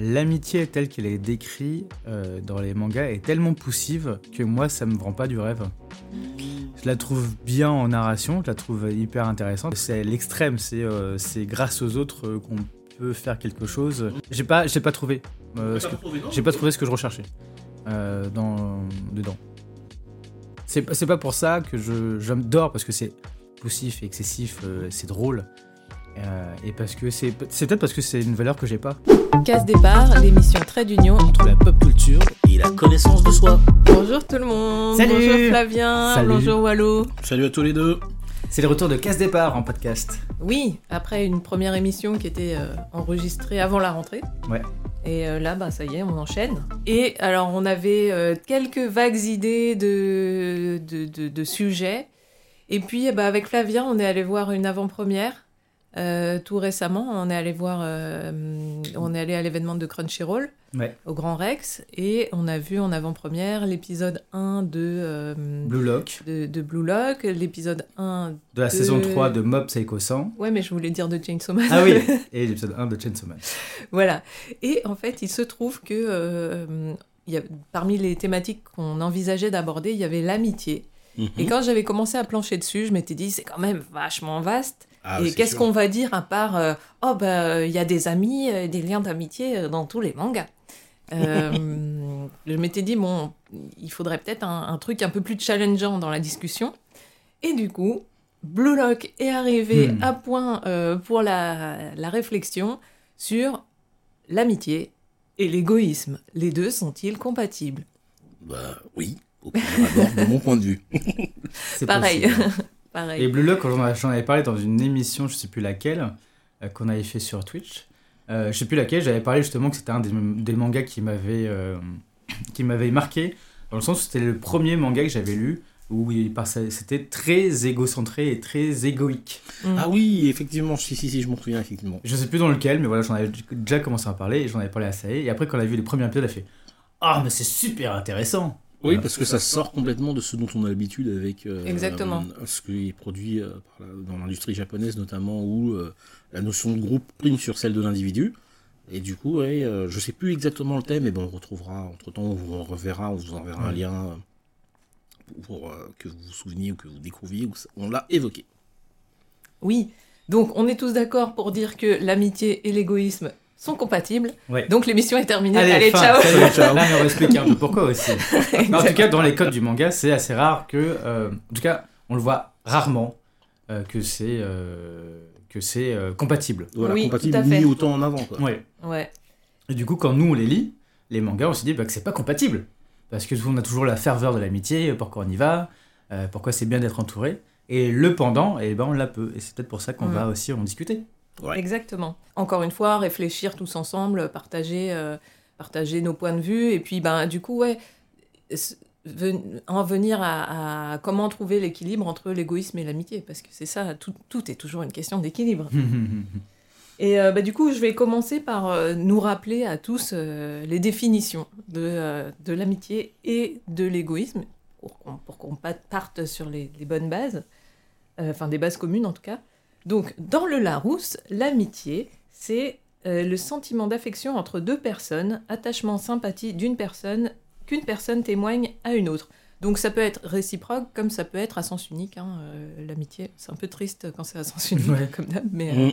L'amitié telle qu'elle est décrite euh, dans les mangas est tellement poussive que moi, ça me vend pas du rêve. Je la trouve bien en narration, je la trouve hyper intéressante. C'est l'extrême, c'est euh, grâce aux autres qu'on peut faire quelque chose. J'ai pas, j'ai pas trouvé. euh, ce que- j'ai pas trouvé ce que je recherchais dans, dedans. C'est pas- pour ça que je j'adore parce que c'est poussif et excessif, c'est drôle. Euh, et parce que c'est c'est peut-être parce que c'est une valeur que j'ai pas. Casse départ, l'émission Trait d'Union. entre la pop culture et la connaissance de soi. Bonjour tout le monde. Salut. Bonjour Flavien. Salut. Bonjour Wallo. Salut à tous les deux. C'est le retour de Casse Départ en podcast. Oui, après une première émission qui était euh, enregistrée avant la rentrée. Ouais. Et euh, là, bah, ça y est, on enchaîne. Et alors, on avait euh, quelques vagues idées de, de, de- de sujets. Et puis, eh bah, avec Flavien, on est allé voir une avant-première. Euh, tout récemment, on est allé voir, euh, on est allé à l'événement de Crunchyroll Ouais. au Grand Rex et on a vu en avant-première l'épisode 1 de, euh, Blue Lock, de, de Blue Lock, l'épisode 1... de la De- saison 3 de Mob Psycho 100. Ouais, mais je voulais dire de Chainsaw Man. Ah oui, et l'épisode 1 de Chainsaw Man. Voilà. Et en fait, il se trouve que il y a, parmi les thématiques qu'on envisageait d'aborder, il y avait l'amitié. Mhm. Et quand j'avais commencé à plancher dessus, je m'étais dit, c'est quand même vachement vaste. Ah, et qu'est-ce qu'on va dire à part, euh, oh, bah, il y a des amis, euh, des liens d'amitié euh, dans tous les mangas Euh, Je m'étais dit, bon, il faudrait peut-être un, un truc un peu plus challengeant dans la discussion. Et du coup, Blue Lock est arrivé Hmm. à point euh, pour la, la réflexion sur l'amitié et l'égoïsme. Les deux sont-ils compatibles? Bah oui, au de mon point de vue. C'est Pareil. Pareil. Et Blue Lock, j'en avais parlé dans une émission, je sais plus laquelle, euh, qu'on avait fait sur Twitch. Euh, je sais plus laquelle, j'avais parlé justement que c'était un des, des mangas qui m'avait euh, qui m'avait marqué, dans le sens où c'était le premier manga que j'avais lu où c'était très égocentré et très égoïque. Mm. Ah oui, effectivement, si, si, si, je m'en souviens, effectivement. Je sais plus dans lequel, mais voilà, j'en avais déjà commencé à en parler et j'en avais parlé à Sae. Et après, quand on a vu les premiers épisodes, elle a fait Ah, mais c'est super intéressant Oui, parce que ça sort complètement de ce dont on a l'habitude avec euh, Exactement. euh, ce qui est produit euh, par la- dans l'industrie japonaise notamment, où euh, la notion de groupe prime sur celle de l'individu. Et du coup, ouais, euh, je sais plus exactement le thème, mais bon, on retrouvera entre temps, on vous en reverra, on vous enverra un lien pour euh, que vous vous souveniez ou que vous découvriez, où ça- on l'a évoqué. Oui, donc on est tous d'accord pour dire que l'amitié et l'égoïsme sont compatibles. Ouais. Donc l'émission est terminée. Allez, fin, ciao salut, Ciao. Là, mais on va expliquer un peu pourquoi aussi. Mais en tout cas, dans les codes du manga, c'est assez rare que. euh, en tout cas, on le voit rarement euh, que c'est euh, que c'est euh, compatible. Voilà, Oui, compatible tout à fait. mis autant en avant. Quoi. Ouais. Ouais, Et du coup, quand nous on les lit, les mangas, on se dit bah, que c'est pas compatible. Parce que on a toujours la ferveur de l'amitié, pourquoi on y va, euh, pourquoi c'est bien d'être entouré. Et le pendant, eh ben, on l'a peu. Et c'est peut-être pour ça qu'on Mm. va aussi en discuter. Ouais. exactement. Encore une fois, réfléchir tous ensemble, partager, euh, partager nos points de vue. Et puis, ben, du coup, ouais, en venir à, à comment trouver l'équilibre entre l'égoïsme et l'amitié. Parce que c'est ça, tout, tout est toujours une question d'équilibre. Et euh, bah, du coup, je vais commencer par euh, nous rappeler à tous les définitions de, de l'amitié et de l'égoïsme, pour qu'on parte sur les, les bonnes bases, enfin des bases communes en tout cas. Donc, dans le Larousse, l'amitié, c'est euh, le sentiment d'affection entre deux personnes, attachement, sympathie d'une personne, qu'une personne témoigne à une autre. Donc ça peut être réciproque, comme ça peut être à sens unique. hein, euh, L'amitié, c'est un peu triste quand c'est à sens unique, Ouais. comme d'hab, mais... euh, Mm.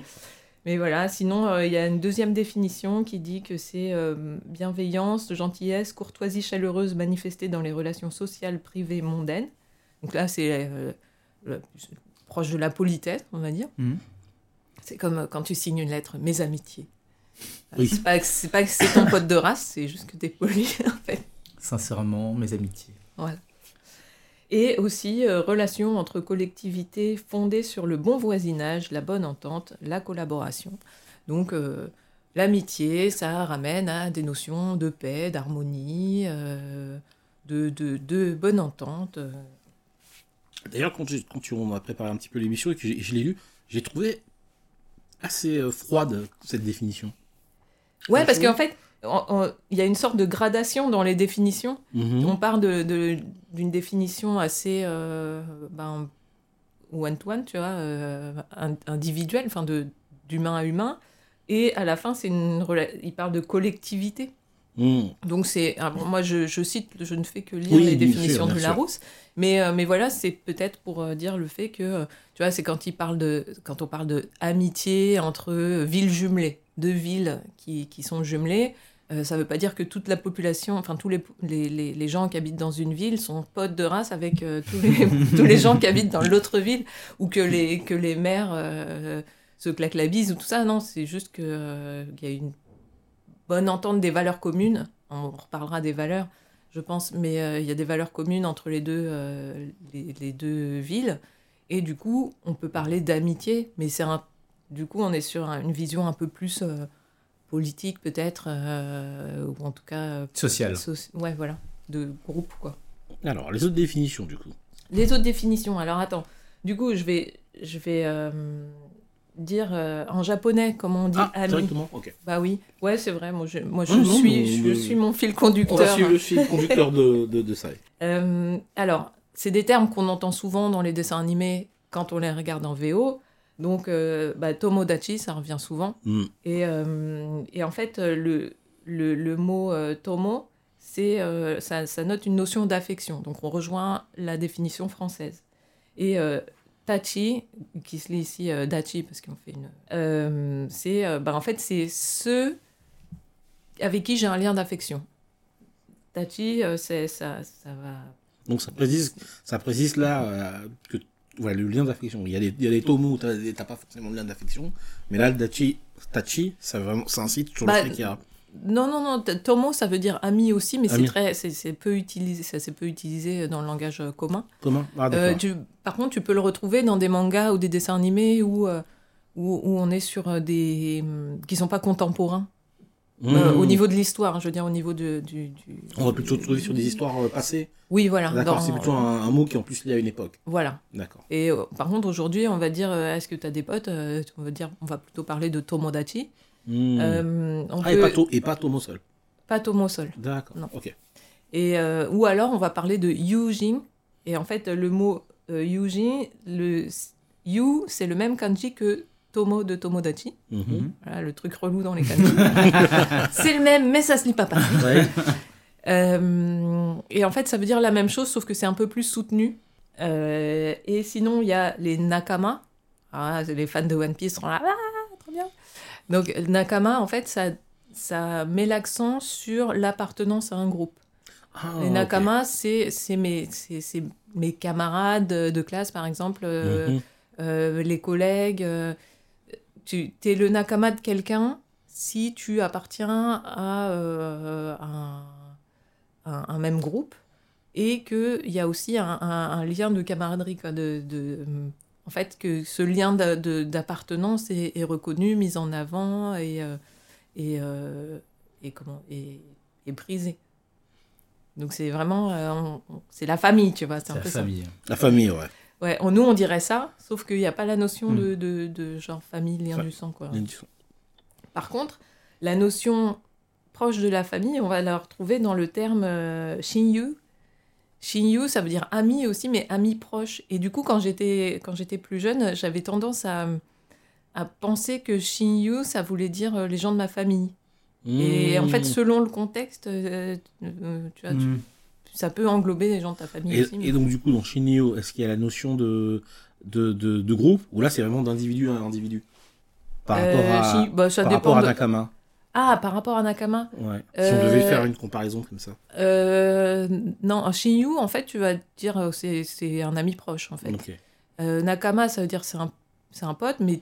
mais voilà, sinon, euh, il y a une deuxième définition qui dit que c'est euh, bienveillance, gentillesse, courtoisie chaleureuse manifestée dans les relations sociales, privées, mondaines. Donc là, c'est euh, proche de la politesse, on va dire. Mhm. C'est comme euh, quand tu signes une lettre, mes amitiés. Euh, Oui. C'est pas, que- c'est pas que c'est ton pote de race, c'est juste que t'es poli, en fait. Sincèrement, mes amitiés. Voilà. Et aussi, euh, relation entre collectivités fondée sur le bon voisinage, la bonne entente, la collaboration. Donc, euh, l'amitié, ça ramène à des notions de paix, d'harmonie, euh, de, de, de bonne entente. D'ailleurs, quand, tu- on a préparé un petit peu l'émission et que je l'ai lu, j'ai trouvé assez euh, froide cette définition. Ouais, parce qu'en fait, il y a une sorte de gradation dans les définitions. Mhm. On part d'une définition assez euh, ben, one-to-one, tu vois, euh, in- individuelle, enfin d'humain à humain. Et à la fin, c'est une il parle de collectivité. Hmm. Donc c'est ah moi je, je cite je ne fais que lire Oui, les définitions sûr, de. Larousse mais euh, mais voilà c'est peut-être pour euh, dire le fait que euh, tu vois c'est quand il parle de quand on parle de amitié entre villes jumelées deux villes qui, qui sont jumelées euh, ça veut pas dire que toute la population enfin tous les, les, les, les gens qui habitent dans une ville sont potes de race avec tous les tous les gens qui habitent dans l'autre ville ou que les que les maires se claquent la bise ou tout ça non c'est juste qu'il y a une bonne entente des valeurs communes. On reparlera des valeurs, je pense, mais euh, il y a des valeurs communes entre les deux, euh, les, les deux villes. Et du coup, on peut parler d'amitié, mais c'est un. Du coup, on est sur un- une vision un peu plus euh, politique, peut-être, euh, ou en tout cas. euh, Social. soci- Ouais, voilà, de groupe, quoi. Alors, les autres définitions, du coup. Les autres définitions. Alors attends. Du coup, je vais, je vais euh, dire euh, en japonais comment on dit Ah, ami. directement Ok. Bah oui. Ouais, c'est vrai. Moi, je, moi, je Ah, non, suis, je, mon fil On va conducteur. suivre le fil conducteur de, de, de ça. Euh, alors, c'est des termes qu'on entend souvent dans les dessins animés quand on les regarde en VO. Donc, euh, bah, tomodachi, ça revient souvent. Hmm. Et, euh, et en fait, le, le, le mot tomo, c'est, ça, ça note une notion d'affection. Donc, on rejoint la définition française. Et euh, tachi, qui se lit ici euh, dachi, parce qu'on fait une. euh, c'est, euh, bah, en fait, c'est ceux avec qui j'ai un lien d'affection. Tachi, c'est, ça, ça va. Donc, ça précise, ça précise là que voilà, le lien d'affection. Il y a des, il y a des tomos où t'as t'as pas forcément de lien d'affection, mais là, le dachi, tachi, ça, vraiment, ça incite sur Bah, le fait qu'il y a. Non, non, non. Tomo, ça veut dire ami aussi, mais c'est très, c'est, peu utilisé, ça c'est peu utilisé dans le langage euh, commun. Comment Ah, Euh, tu- par contre, tu peux le retrouver dans des mangas ou des dessins animés où, où, où on est sur euh, des qui sont pas contemporains euh, Hmm. au niveau de l'histoire. hein, je veux dire au niveau de, du, du- On va plutôt trouver sur des histoires euh, passées. Oui, voilà. D'accord, c'est plutôt un, un mot qui est en plus lié à une époque. Voilà. D'accord. Et par contre, aujourd'hui, on va dire, est-ce que tu as des potes On va dire, on va plutôt parler de tomodachi. Hmm. Euh, on ah, et pas, to- et pas tomo seul. pas tomo seul. D'accord. Non. Ok. Et, euh, ou alors, on va parler de Yujin. Et en fait, le mot euh, Yujin, le Yu, c'est le même kanji que Tomo de Tomodachi. Mhm. Voilà, le truc relou dans les kanji. c'est le même, mais ça se lit pas pareil. Ouais. Euh, et en fait, ça veut dire la même chose, sauf que c'est un peu plus soutenu. Euh, et sinon, il y a les nakama. Ah, les fans de One Piece sont là, ah. Donc, nakama, en fait, ça, ça met l'accent sur l'appartenance à un groupe. Ah, Les nakama, c'est c'est mes, mes camarades de classe, par exemple, euh, Mhm. euh, les collègues. euh, tu es le nakama de quelqu'un si tu appartiens à un, un- un même groupe et qu'il y a aussi un, un- un lien de camaraderie. Quoi, de, de- en fait, que ce lien d'appartenance est, est reconnu, mis en avant et, euh, et, euh, et, comment, et, et brisé. Donc c'est vraiment, euh, c'est la famille, tu vois, c'est la peu ça. famille. La famille, ouais. Ouais, on- nous on dirait ça, sauf qu'il n'y a pas la notion Mm. de, de, de genre famille, lien du sang, quoi. Mhm. Par contre, la notion proche de la famille, on va la retrouver dans le terme euh, Shinyu. Shinyu, ça veut dire ami aussi, mais ami proche. Et du coup, quand j'étais quand j'étais plus jeune, j'avais tendance à, à penser que Shinyu, ça voulait dire euh, les gens de ma famille. Et en fait, Mhm. selon le contexte, euh, euh, tu vois, tu- Mm. ça peut englober les gens de ta famille Et, aussi. mais- et donc, du coup, dans Shinio, est-ce qu'il y a la notion de, de, de, de groupe Ou là, c'est vraiment d'individu à individu? Par Euh, rapport à, bah, ça par rapport à Nakama Ah, par rapport à Nakama Ouais. Si on devait Euh, faire une comparaison comme ça. Euh, non, un Shinyu, en fait, tu vas dire euh, c'est c'est un ami proche, en fait. Ok. Euh, Nakama, ça veut dire c'est un, c'est un pote, mais,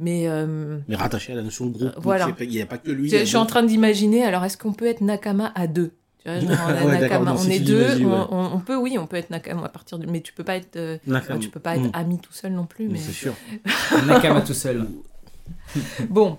mais euh, Mais rattaché à la notion de groupe. Euh, voilà. Il n'y a pas que lui. je, suis en train d'imaginer, alors est-ce qu'on peut être Nakama à deux? Tu vois, genre, on, a Ouais, d'accord, Nakama, non, on si est deux, on, ouais. on- on peut, oui, on peut être Nakama à partir de... Mais tu peux pas être, euh, Nakama. tu peux pas être Mm. ami tout seul non plus. Mais... C'est sûr. Nakama tout seul. Bon,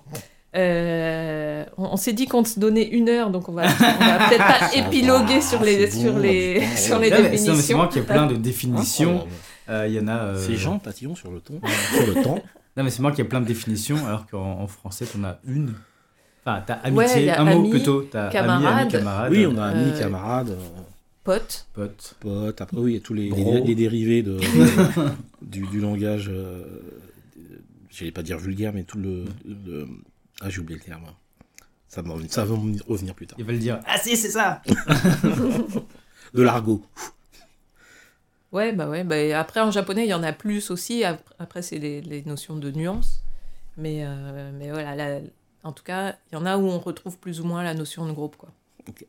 euh, on, on s'est dit qu'on se donnait une heure, donc on va, on va peut-être pas épiloguer sur les, sur les, putain, sur ouais. les mais c'est définitions. moi qui ai plein de définitions. Euh, Il y en a. euh, C'est Jean Tatillon sur le ton. sur le temps. Non, mais c'est moi qui ai plein de définitions, alors qu'en en français, t'en as une. Enfin, t'as Ouais, amitié, a un mot ami, plutôt. T'as ami, camarade. ami, camarade. Oui, on a amis, Euh, camarades, euh, Pote. Pote. potes. Après, oui, il y a tous les, Bro. les, les dérivés de, du, du langage. Euh, J'allais pas dire vulgaire, mais tout le, le- Ah, j'ai oublié le terme. Ça va, ça va revenir plus tard. Ils veulent dire Ah si, c'est ça De l'argot. Ouais, bah ouais. Bah, après, en japonais, il y en a plus aussi. Après, c'est les, les, notions de nuance. Mais, euh, mais voilà, là, en tout cas, il y en a où on retrouve plus ou moins la notion de groupe. Quoi. Ok.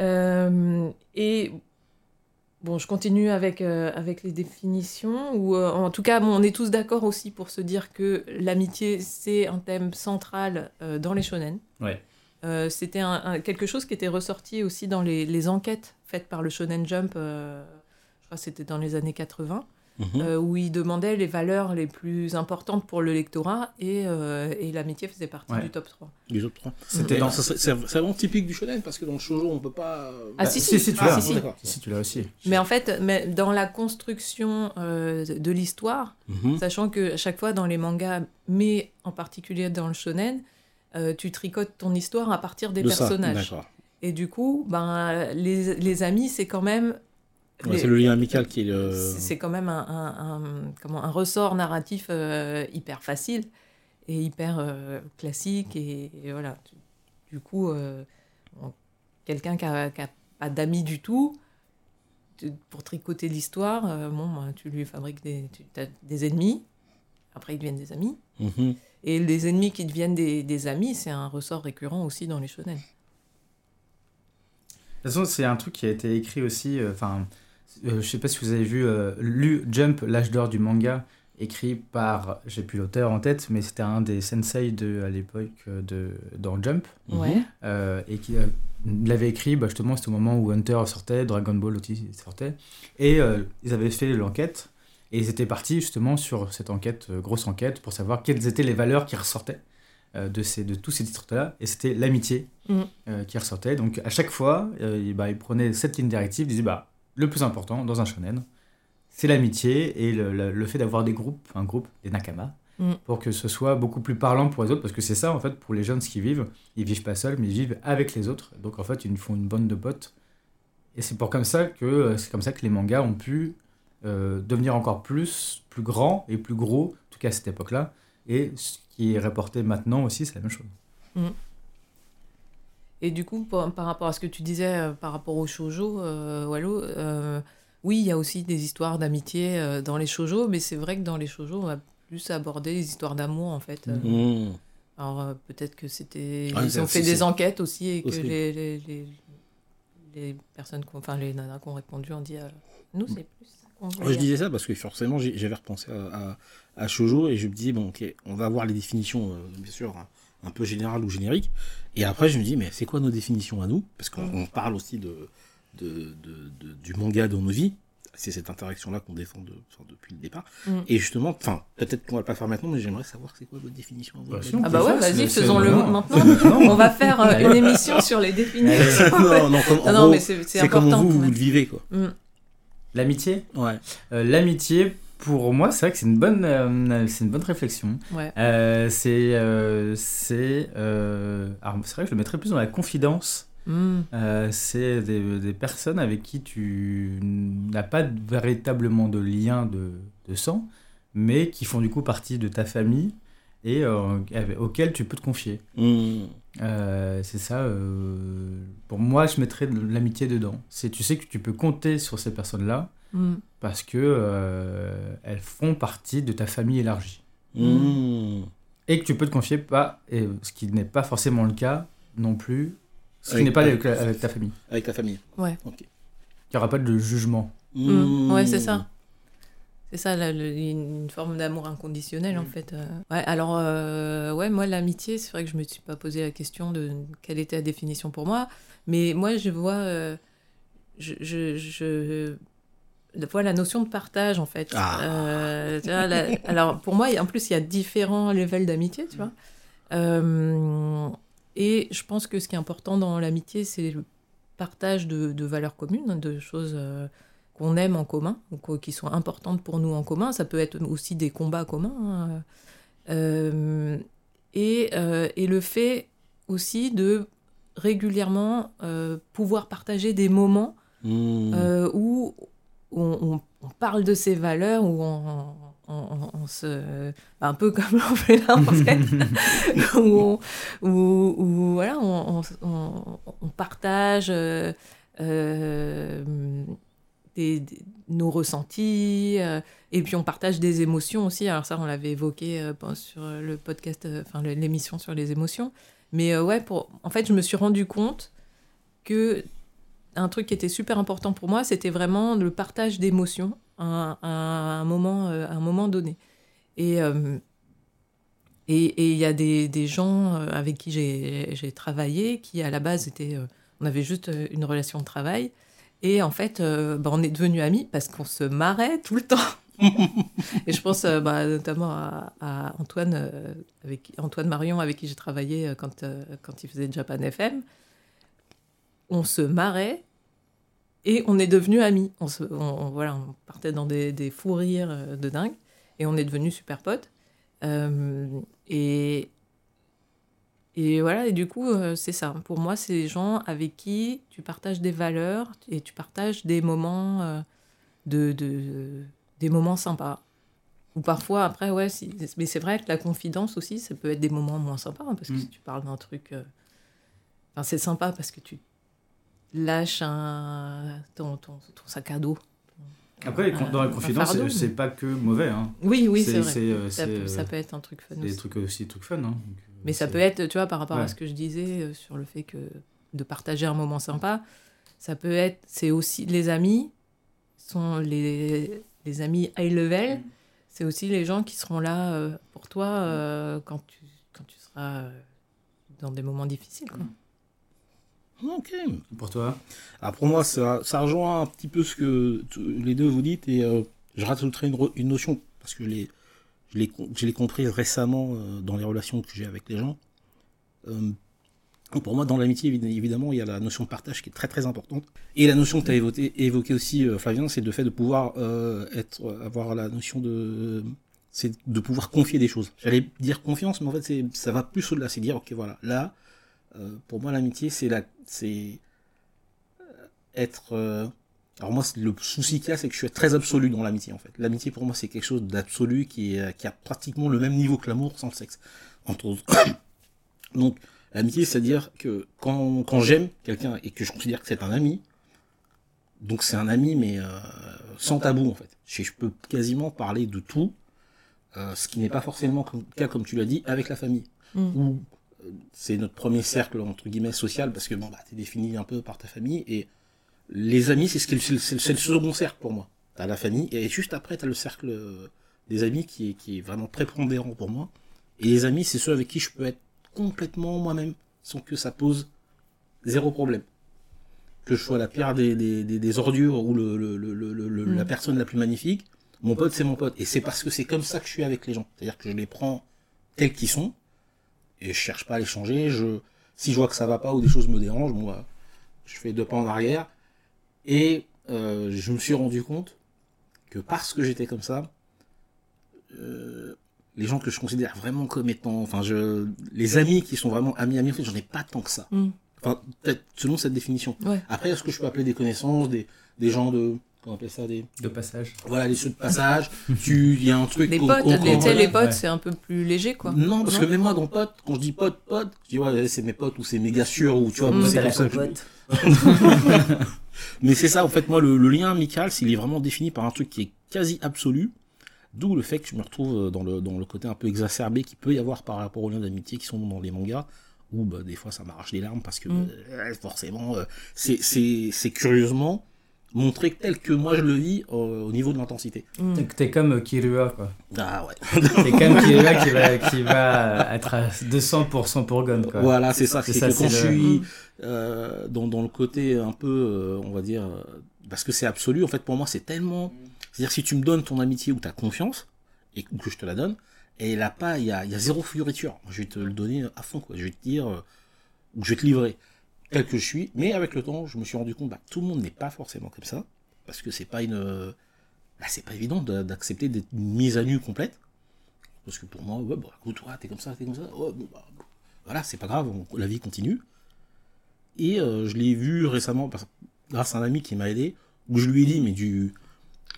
Euh, et bon, je continue avec, euh, avec les définitions. Ou en tout cas, bon, on est tous d'accord aussi pour se dire que l'amitié, c'est un thème central dans les shonen. Ouais. C'était un, quelque chose qui était ressorti aussi dans les, les enquêtes faites par le Shonen Jump c'était dans les années 80, mhm. euh, où il demandait les valeurs les plus importantes pour le lectorat et, euh, et l'amitié faisait partie du top 3. Du top 3. C'était. C'est vraiment typique du shonen parce que dans le shoujo, on peut pas. Ah, si, si, si, tu l'as. si, tu l'as aussi. Mais en fait, mais dans la construction euh, de l'histoire, mhm. sachant que chaque fois dans les mangas, mais en particulier dans le shonen, tu tricotes ton histoire à partir des personnages. Et du coup, ben, les, les amis, c'est quand même c'est le lien amical qui est le... C'est quand même un, un, comment, un ressort narratif euh, hyper facile et hyper euh, classique. Et, voilà. Du coup, euh, quelqu'un qui n'a pas d'amis du tout, pour tricoter l'histoire, bon, ben, tu lui fabriques des, des ennemis, après ils deviennent des amis. Mm-hmm. Et les ennemis qui deviennent des, des amis, c'est un ressort récurrent aussi dans les shonen. De toute façon, c'est un truc qui a été écrit aussi. Enfin, euh, je sais pas si vous avez vu, euh, lu Jump, l'âge d'or du manga, écrit par, j'ai plus l'auteur en tête, mais c'était un des sensei de, à l'époque euh, de, dans Jump. Ouais. et qui l'avait écrit bah, justement, c'était au moment où Hunter sortait, Dragon Ball aussi sortait. Et ils avaient fait l'enquête. Et ils étaient partis justement sur cette enquête, grosse enquête, pour savoir quelles étaient les valeurs qui ressortaient de, ces, de tous ces titres-là. Et c'était l'amitié mm. qui ressortait. Donc à chaque fois, bah, ils prenaient cette ligne directive, ils disaient bah, le plus important dans un shonen, c'est l'amitié et le, fait d'avoir des groupes, un groupe, des nakama, mm. pour que ce soit beaucoup plus parlant pour les autres, parce que c'est ça en fait pour les jeunes ce qu'ils vivent, ils vivent pas seuls, mais ils vivent avec les autres. Donc en fait ils font une bande de potes. Et c'est pour comme ça que c'est comme ça que les mangas ont pu euh, devenir encore plus plus grands et plus gros, en tout cas à cette époque-là. Et ce qui est reporté maintenant aussi, c'est la même chose. Mm. Et du coup, par, rapport à ce que tu disais euh, par rapport aux shoujo, euh, Wallo, euh, oui, il y a aussi des histoires d'amitié dans les shoujo, mais c'est vrai que dans les shoujo, on va plus aborder les histoires d'amour, en fait. Mmh. Alors, peut-être que c'était... Ils ont fait des enquêtes aussi, et que Les, les, les, les, personnes, enfin, les nanas qui ont répondu ont dit, nous, c'est plus ça je disais ça parce que forcément, j'avais repensé à, à, shoujo, et je me disais, bon, ok, on va voir les définitions, bien sûr, hein, un peu général ou générique. Et après, je me dis, mais c'est quoi nos définitions à nous? Parce qu'on parle aussi de, de, de, du manga dans nos vies. C'est cette interaction-là qu'on défend de, depuis le départ. Mm. Et justement, enfin, peut-être qu'on va pas le faire maintenant, mais j'aimerais savoir c'est quoi votre définition à vous. Bah, ah bah ouais, vas-y, faisons-le maintenant. on va faire euh, une émission sur les définitions. non, non, comme, non, mais c'est important. Comme vous, vous le vivez, quoi. Mm. L'amitié? Ouais. Euh, L'amitié, pour moi, c'est vrai que c'est une bonne, euh, c'est une bonne réflexion. Ouais. Euh, c'est, euh, c'est, alors c'est vrai que je le mettrais plus dans la confidence. Hmm. c'est des, des, personnes avec qui tu n'as pas véritablement de lien de, de, sang, mais qui font du coup partie de ta famille et auxquelles tu peux te confier. Hmm. c'est ça. pour moi, je mettrais de l'amitié dedans. C'est, tu sais que tu peux compter sur ces personnes-là. Hmm parce que euh, elles font partie de ta famille élargie. Mmh. Et que tu peux te confier pas, et ce qui n'est pas forcément le cas non plus, ce qui n'est pas avec, avec, ta famille. Avec ta famille. Ouais. Ok. Il n'y aura pas de jugement. Mmh. Ouais, c'est ça. C'est ça, une forme d'amour inconditionnel en mmh. fait. Euh. Ouais, alors, euh, ouais, moi, l'amitié, c'est vrai que je me suis pas posé la question de quelle était la définition pour moi, mais moi, je vois. je, je, je, fois la notion de partage en fait. Ah. Euh, alors pour moi, en plus, il y a différents levels d'amitié, tu vois. Euh, et je pense que ce qui est important dans l'amitié, c'est le partage de, valeurs communes, de choses euh, qu'on aime en commun, ou qui sont importantes pour nous en commun. Ça peut être aussi des combats communs. Hein. et, et, le fait aussi de régulièrement pouvoir partager des moments mmh. où on, parle de ces valeurs, où on, on, se, bah, un peu comme on fait là en fait, où, où, voilà, on, on partage euh, euh, nos ressentis, euh, et puis on partage des émotions aussi. Alors ça, on l'avait évoqué sur le podcast, enfin l'émission sur les émotions. Mais ouais, pour, en fait, je me suis rendu compte que un truc qui était super important pour moi, c'était vraiment le partage d'émotions à, un moment, un moment donné. Et et il y a des, des, gens avec qui j'ai travaillé qui, à la base, étaient on avait juste euh, une relation de travail. Et en fait, euh, bah, on est devenus amis parce qu'on se marrait tout le temps. et je pense euh, bah, notamment à, Antoine, avec Antoine Marion, avec qui j'ai travaillé quand, quand il faisait Japan FM. On se marrait et on est devenus amis. On, se, voilà, on partait dans des, des, fous rires de dingue et on est devenus super potes. et, et voilà, et du coup, euh, c'est ça. Pour moi, c'est des gens avec qui tu partages des valeurs et tu partages des moments, euh, de, de, des moments sympas. Ou parfois, après, ouais, mais c'est vrai que la confidence aussi, ça peut être des moments moins sympas, hein, parce que mm. si tu parles d'un truc. Euh, enfin, c'est sympa parce que tu lâches un, ton, ton, ton sac à dos. Après, dans la confidence, c'est pas que mauvais. Hein. Oui, oui, c'est vrai. ça, peut, ça, peut, être un truc fun. Des trucs aussi, des trucs fun. Hein. Mais ça peut être, tu vois, par rapport à ce que je disais euh, sur le fait que de partager un moment sympa, ça peut être, c'est aussi les amis, sont les, les amis high level, mm. c'est aussi les gens qui seront là euh, pour toi euh, quand, tu, quand tu seras dans des moments difficiles. Quoi. Ok. Pour toi? Alors pour moi, ça, ça rejoint un petit peu ce que les deux vous dites et je rajouterai une, une notion parce que les je l'ai compris récemment euh, dans les relations que j'ai avec les gens. Euh, pour moi, dans l'amitié, évidemment, il y a la notion de partage qui est très très importante. Et la notion que tu as évoquée évoqué aussi, euh, Flavien, c'est le fait de pouvoir être, avoir la notion de, c'est de pouvoir confier des choses. J'allais dire confiance, mais en fait, ça va plus au-delà. C'est dire, ok, voilà, là, pour moi, l'amitié, c'est la, c'est être alors moi, le souci qu'il y a, c'est que je suis très absolu dans l'amitié, en fait. L'amitié, pour moi, c'est quelque chose d'absolu qui, qui a pratiquement le même niveau que l'amour sans le sexe, entre autres. Donc, l'amitié, c'est-à-dire que quand, quand j'aime quelqu'un et que je considère que c'est un ami, donc c'est un ami, mais euh, sans tabou, en fait. Je, je, peux quasiment parler de tout, euh, ce qui n'est pas forcément le cas, comme tu l'as dit, avec la famille. Mm. Ou euh, c'est notre premier cercle, entre guillemets, social, parce que bon, bah, t'es défini un peu par ta famille, et les amis, c'est ce c'est le second cercle pour moi. T'as la famille, et juste après, t'as le cercle euh, des amis qui est, qui est vraiment prépondérant pour moi. Et les amis, c'est ceux avec qui je peux être complètement moi-même, sans que ça pose zéro problème. Que je sois la pierre des, des, des, ordures ou le, le, le, la mm. personne la plus magnifique, mon pote, c'est mon pote. Et c'est parce que c'est comme ça que je suis avec les gens. C'est-à-dire que je les prends tels qu'ils sont, et je cherche pas à les changer. Je, si je vois que ça va pas ou des choses me dérangent, moi, je fais deux pas en arrière et euh, je me suis rendu compte que parce que j'étais comme ça, euh, les gens que je considère vraiment comme étant, enfin, je, les amis qui sont vraiment amis amis, en fait, j'en ai pas tant que ça. Mm. Enfin, peut-être selon cette définition. Après, est-ce que je peux appeler des connaissances, des, des gens de, on ça, des de passage. Voilà, les ceux de passage. tu, il y a un truc. Les potes, les, les potes, c'est un peu plus léger, quoi. Non, parce que même moi, dans potes, quand je dis pote, pote, je dis ouais, c'est mes potes ou c'est méga sûr ou tu vois, mm. c'est la pote. Mais c'est ça, en fait, moi, le, lien amical, s'il est vraiment défini par un truc qui est quasi absolu, d'où le fait que je me retrouve dans le, dans le côté un peu exacerbé qu'il peut y avoir par rapport aux liens d'amitié qui sont dans les mangas, où bah, des fois ça m'arrache les larmes parce que mm. euh, forcément, euh, c'est curieusement montrer tel que moi je le vis au niveau de l'intensité. Mm. T'es comme Kirua, quoi. Ah ouais. T'es comme Kirua qui va, qui va être à 200% pour Gon, quoi. Voilà, c'est ça. C'est que quand je suis euh, dans, dans, le côté un peu, euh, on va dire, euh, parce que c'est absolu, en fait, pour moi, c'est tellement... C'est-à-dire, si tu me donnes ton amitié ou ta confiance, et que je te la donne, et là, pas, il y a, y a zéro fioriture. Je vais te le donner à fond, quoi. Je vais te dire, je vais te livrer tel que je suis, mais avec le temps, je me suis rendu compte que bah, tout le monde n'est pas forcément comme ça, parce que c'est pas une, bah, c'est pas évident d'accepter d'être mise à nu complète, parce que pour moi, ouais, bah, écoute, toi, t'es comme ça, t'es comme ça, bah, voilà, c'est pas grave, la vie continue. Et euh, je l'ai vu récemment grâce à un ami qui m'a aidé, où je lui ai dit, mais du,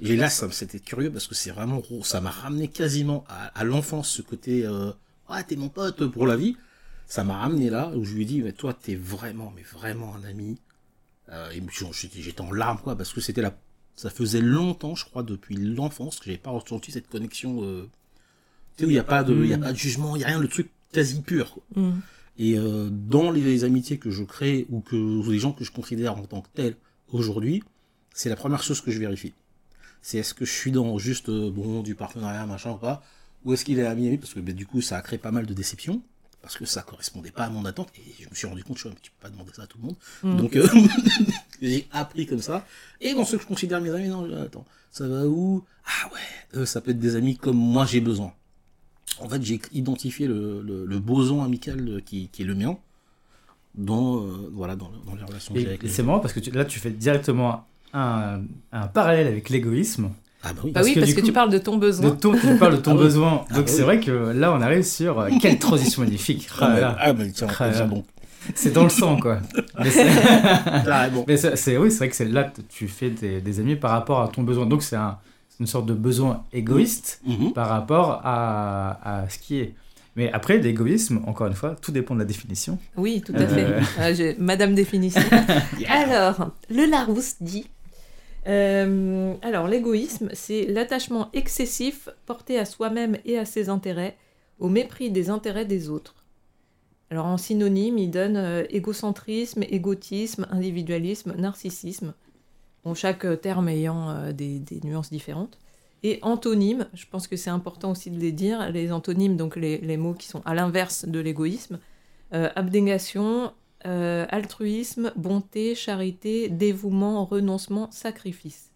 Et là, c'était curieux parce que c'est vraiment, ça m'a ramené quasiment à, l'enfance, ce côté, euh, ah, t'es mon pote pour la vie. Ça m'a ramené là où je lui ai dit, mais toi, t'es vraiment, mais vraiment un ami. Euh, et j'étais en larmes, quoi, parce que c'était la, ça faisait longtemps, je crois, depuis l'enfance que j'avais pas ressenti cette connexion, euh, tu sais, où il n'y a pas de, y a pas de jugement, il y a rien, le truc quasi pur, quoi. Mm. Et euh, dans les, amitiés que je crée ou que les gens que je considère en tant que tels aujourd'hui, c'est la première chose que je vérifie c'est est-ce que je suis dans juste euh, bon du partenariat machin ou pas ou est-ce qu'il est ami ami parce que ben, du coup ça a créé pas mal de déceptions parce que ça correspondait pas à mon attente et je me suis rendu compte je tu peux pas demander ça à tout le monde. Mm. donc euh, j'ai appris comme ça. Et dans ceux que je considère mes amis non attends ça va où? Ah ouais euh, ça peut être des amis comme moi j'ai besoin. En fait j'ai identifié le, le, boson amical qui, qui, est le mien dans voilà dans, dans, les relations que j'ai avec les c'est marrant parce que là tu fais directement un, parallèle avec l'égoïsme. Ah bah oui, parce, que, tu parles de ton besoin. De ton, tu parles de ton ah besoin. Ah Donc c'est vrai que là, on arrive sur euh, quelle transition magnifique. Ah, ah bah tiens, bon. C'est dans le sang, quoi. Mais c'est oui, c'est vrai que c'est là que tu fais des, amis par rapport à ton besoin. Donc c'est un, une sorte de besoin égoïste mm-hmm. par rapport à, à, ce qui est. Mais après, l'égoïsme, encore une fois, tout dépend de la définition. Oui, tout à fait. Euh, Madame définition. Alors, le Larousse dit euh, alors, l'égoïsme, c'est l'attachement excessif porté à soi-même et à ses intérêts, au mépris des intérêts des autres. Alors, en synonyme, il donne euh, égocentrisme, égotisme, individualisme, narcissisme, bon, chaque terme ayant euh, des, nuances différentes. Et antonyme, je pense que c'est important aussi de les dire, les antonymes, donc les, les mots qui sont à l'inverse de l'égoïsme, abnégation, euh, altruisme, bonté, charité, dévouement, renoncement, sacrifice.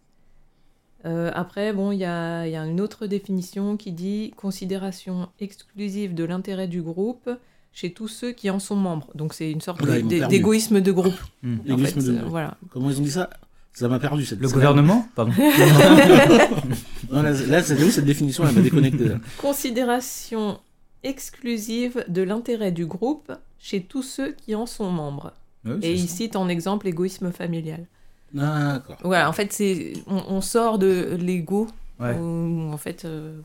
Euh, après, bon, il y a, une autre définition qui dit considération exclusive de l'intérêt du groupe chez tous ceux qui en sont membres. Donc c'est une sorte d'égoïsme de groupe. Hmm. Euh, voilà. Comment ils ont dit ça? Ça m'a perdu cette. Le gouvernement? Pardon. là, là cette définition, elle m'a déconnecté. Considération exclusive de l'intérêt du groupe chez tous ceux qui en sont membres. et il cite en exemple l'égoïsme familial. D'accord. Ouais, en fait, c'est on, sort de l'ego. En fait. Euh,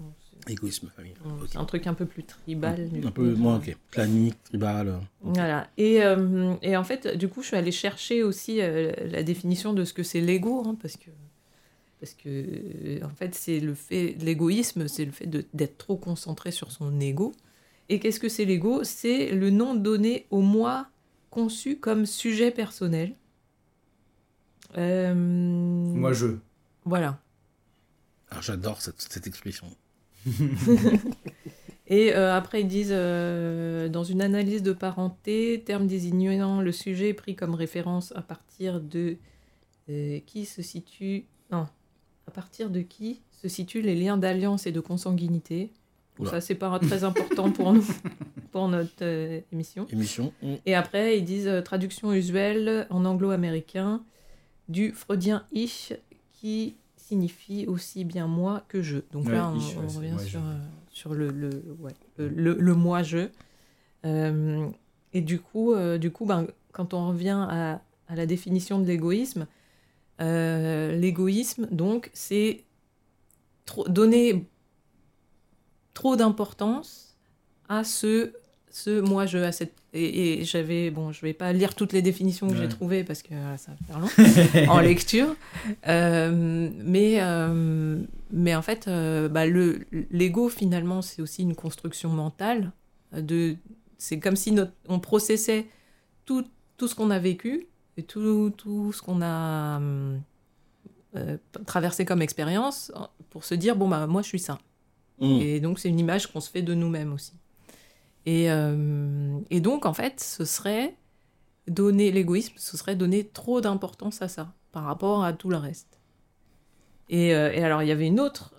égoïsme familial. C'est un truc un peu plus tribal. Un, peu moins, ok. Planique, tribal. Voilà. Et, euh, et, en fait, du coup, je suis allée chercher aussi euh, la définition de ce que c'est l'ego, hein, parce que parce que en fait c'est le fait l'égoïsme c'est le fait d'être trop concentré sur son ego et qu'est-ce que c'est l'ego? C'est le nom donné au moi conçu comme sujet personnel. Euh, moi je. Voilà. Alors j'adore cette, expression. Et euh, après, ils disent, euh, dans une analyse de parenté, terme désignant le sujet pris comme référence à partir de qui se situe... Non, à partir de qui se situent les liens d'alliance et de consanguinité, ça, c'est pas très important pour nous, pour notre euh, émission. Émission. Mm. Et après, ils disent euh, traduction usuelle en anglo-américain du freudien ich qui signifie aussi bien moi que je. Donc là, on, revient sur, euh, sur le, le, le, le, moi-je. et du coup, du coup ben, quand on revient à, à la définition de l'égoïsme, l'égoïsme, donc, c'est donner trop d'importance à ce, ce moi je à cette et, j'avais bon je vais pas lire toutes les définitions que j'ai trouvées parce que ça va faire long en lecture. Euh, mais euh, mais en fait euh, bah, le l'ego finalement c'est aussi une construction mentale de c'est comme si notre, on processait tout, tout ce qu'on a vécu et tout, tout ce qu'on a traversé comme expérience pour se dire bon bah moi je suis ça Mm. Et donc, c'est une image qu'on se fait de nous-mêmes aussi. Et, euh, et, donc, en fait, ce serait donner l'égoïsme, ce serait donner trop d'importance à ça par rapport à tout le reste. Et, euh, et alors, il y avait une autre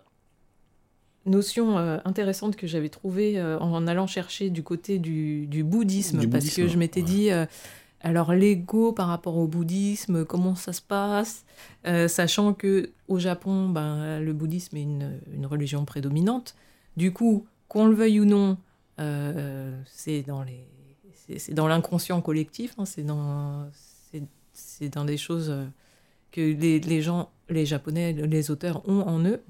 notion euh, intéressante que j'avais trouvée en allant chercher du côté du, du bouddhisme, parce que je m'étais dit, alors l'ego par rapport au bouddhisme, comment ça se passe? Euh, Sachant que au Japon, ben, le bouddhisme est une, religion prédominante. Du coup, qu'on le veuille ou non, euh, c'est dans l'inconscient collectif. Hein, c'est dans, c'est dans des choses que les, les gens, les Japonais, les auteurs ont en eux.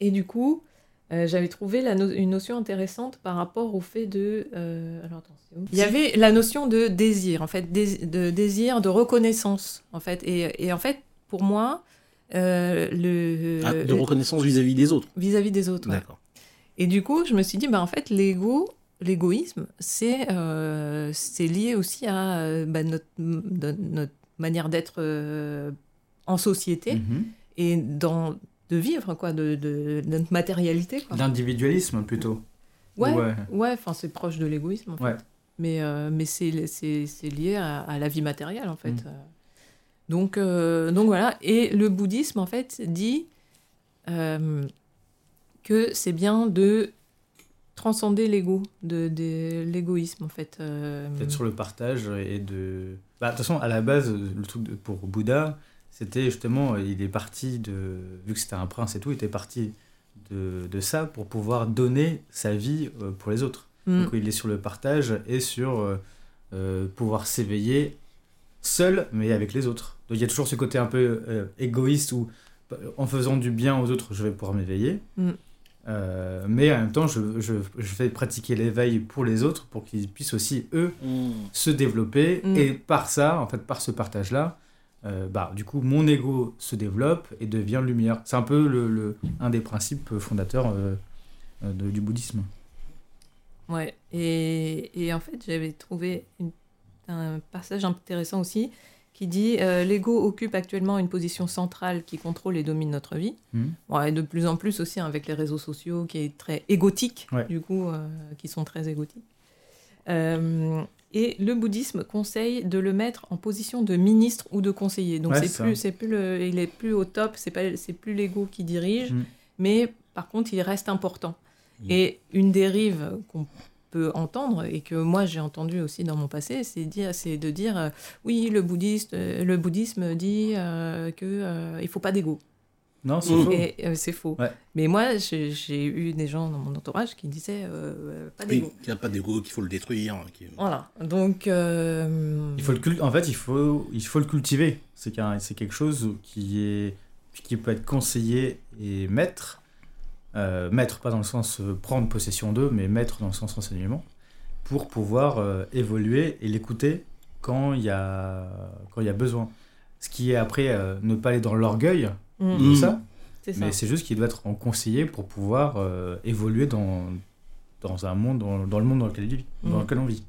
Et du coup, euh, j'avais trouvé la no- une notion intéressante par rapport au fait de. euh, alors attends, Il y avait la notion de désir, en fait, de désir, de reconnaissance, en fait. Et, et en fait, pour moi, euh, le Ah, de reconnaissance vis-à-vis des autres. vis-à-vis des autres. ouais. D'accord. Et du coup, je me suis dit, bah, en fait, l'ego, l'égoïsme, c'est euh, c'est lié aussi à bah, notre, manière d'être euh, en société Mhm. et dans, de vivre, quoi, de, de- de notre matérialité. L'individualisme plutôt. Ouais, Ouais. ouais, c'est proche de l'égoïsme, en fait. Mais, euh, mais c'est lié à, à la vie matérielle, en fait. Mm. Euh, Donc, euh, donc voilà. Et le bouddhisme, en fait, dit euh, que c'est bien de transcender l'ego, de, de l'égoïsme, en fait. Peut-être sur le partage et de. Bah, de toute façon, à la base, le truc de- pour Bouddha, c'était justement, il est parti de. Vu que c'était un prince et tout, il était parti de, de ça pour pouvoir donner sa vie euh, pour les autres. mm, Donc il est sur le partage et sur euh, euh, pouvoir s'éveiller seul, mais avec les autres. Donc il y a toujours ce côté un peu euh, égoïste où, en faisant du bien aux autres, je vais pouvoir m'éveiller. Mm. Euh, mais en même temps, je, je, je fais pratiquer l'éveil pour les autres pour qu'ils puissent aussi, eux, se développer. Mm. Et par ça, en fait, par ce partage-là, euh, bah, du coup, mon ego se développe et devient lumière. C'est un peu le, le- un des principes fondateurs euh, euh, de- du bouddhisme. Ouais, et, et en fait, j'avais trouvé une- un passage intéressant aussi qui dit euh, L'ego occupe actuellement une position centrale qui contrôle et domine notre vie. Mhm. Bon, et de plus en plus aussi avec les réseaux sociaux qui est très égotique, Ouais. du coup, qui sont très égotiques. Et le bouddhisme conseille de le mettre en position de ministre ou de conseiller. Donc Ouais, c'est plus, c'est plus le, il est plus au top, c'est pas, c'est plus l'ego qui dirige, Mhm. mais par contre il reste important. Mhm. Et une dérive qu'on peut entendre et que moi j'ai entendu aussi dans mon passé, c'est dire, c'est de dire euh, oui le bouddhiste, euh, le bouddhisme dit euh, que euh, il faut pas d'ego. Non, c'est Mhm. faux. Euh, c'est faux. Ouais. Mais moi, j'ai eu des gens dans mon entourage qui disaient euh, euh, pas Oui, d'ego. qu'il n'y a pas d'ego, qu'il faut le détruire. qui- Voilà. Donc. euh, Il faut le cul- En fait, il faut, il faut le cultiver. C'est c'est quelque chose qui, est, qui peut être conseillé et maître. Euh, maître, pas dans le sens prendre possession d'eux, mais maître dans le sens enseignement, pour pouvoir euh, évoluer et l'écouter quand il y a, quand il y a besoin. Ce qui est après euh, ne pas aller dans l'orgueil mm, de Mhm. ça, c'est ça. mais c'est juste qu'il doit être en conseiller pour pouvoir euh, évoluer dans, dans un monde, dans, dans le monde dans lequel, il vit, dans Mhm. lequel on vit.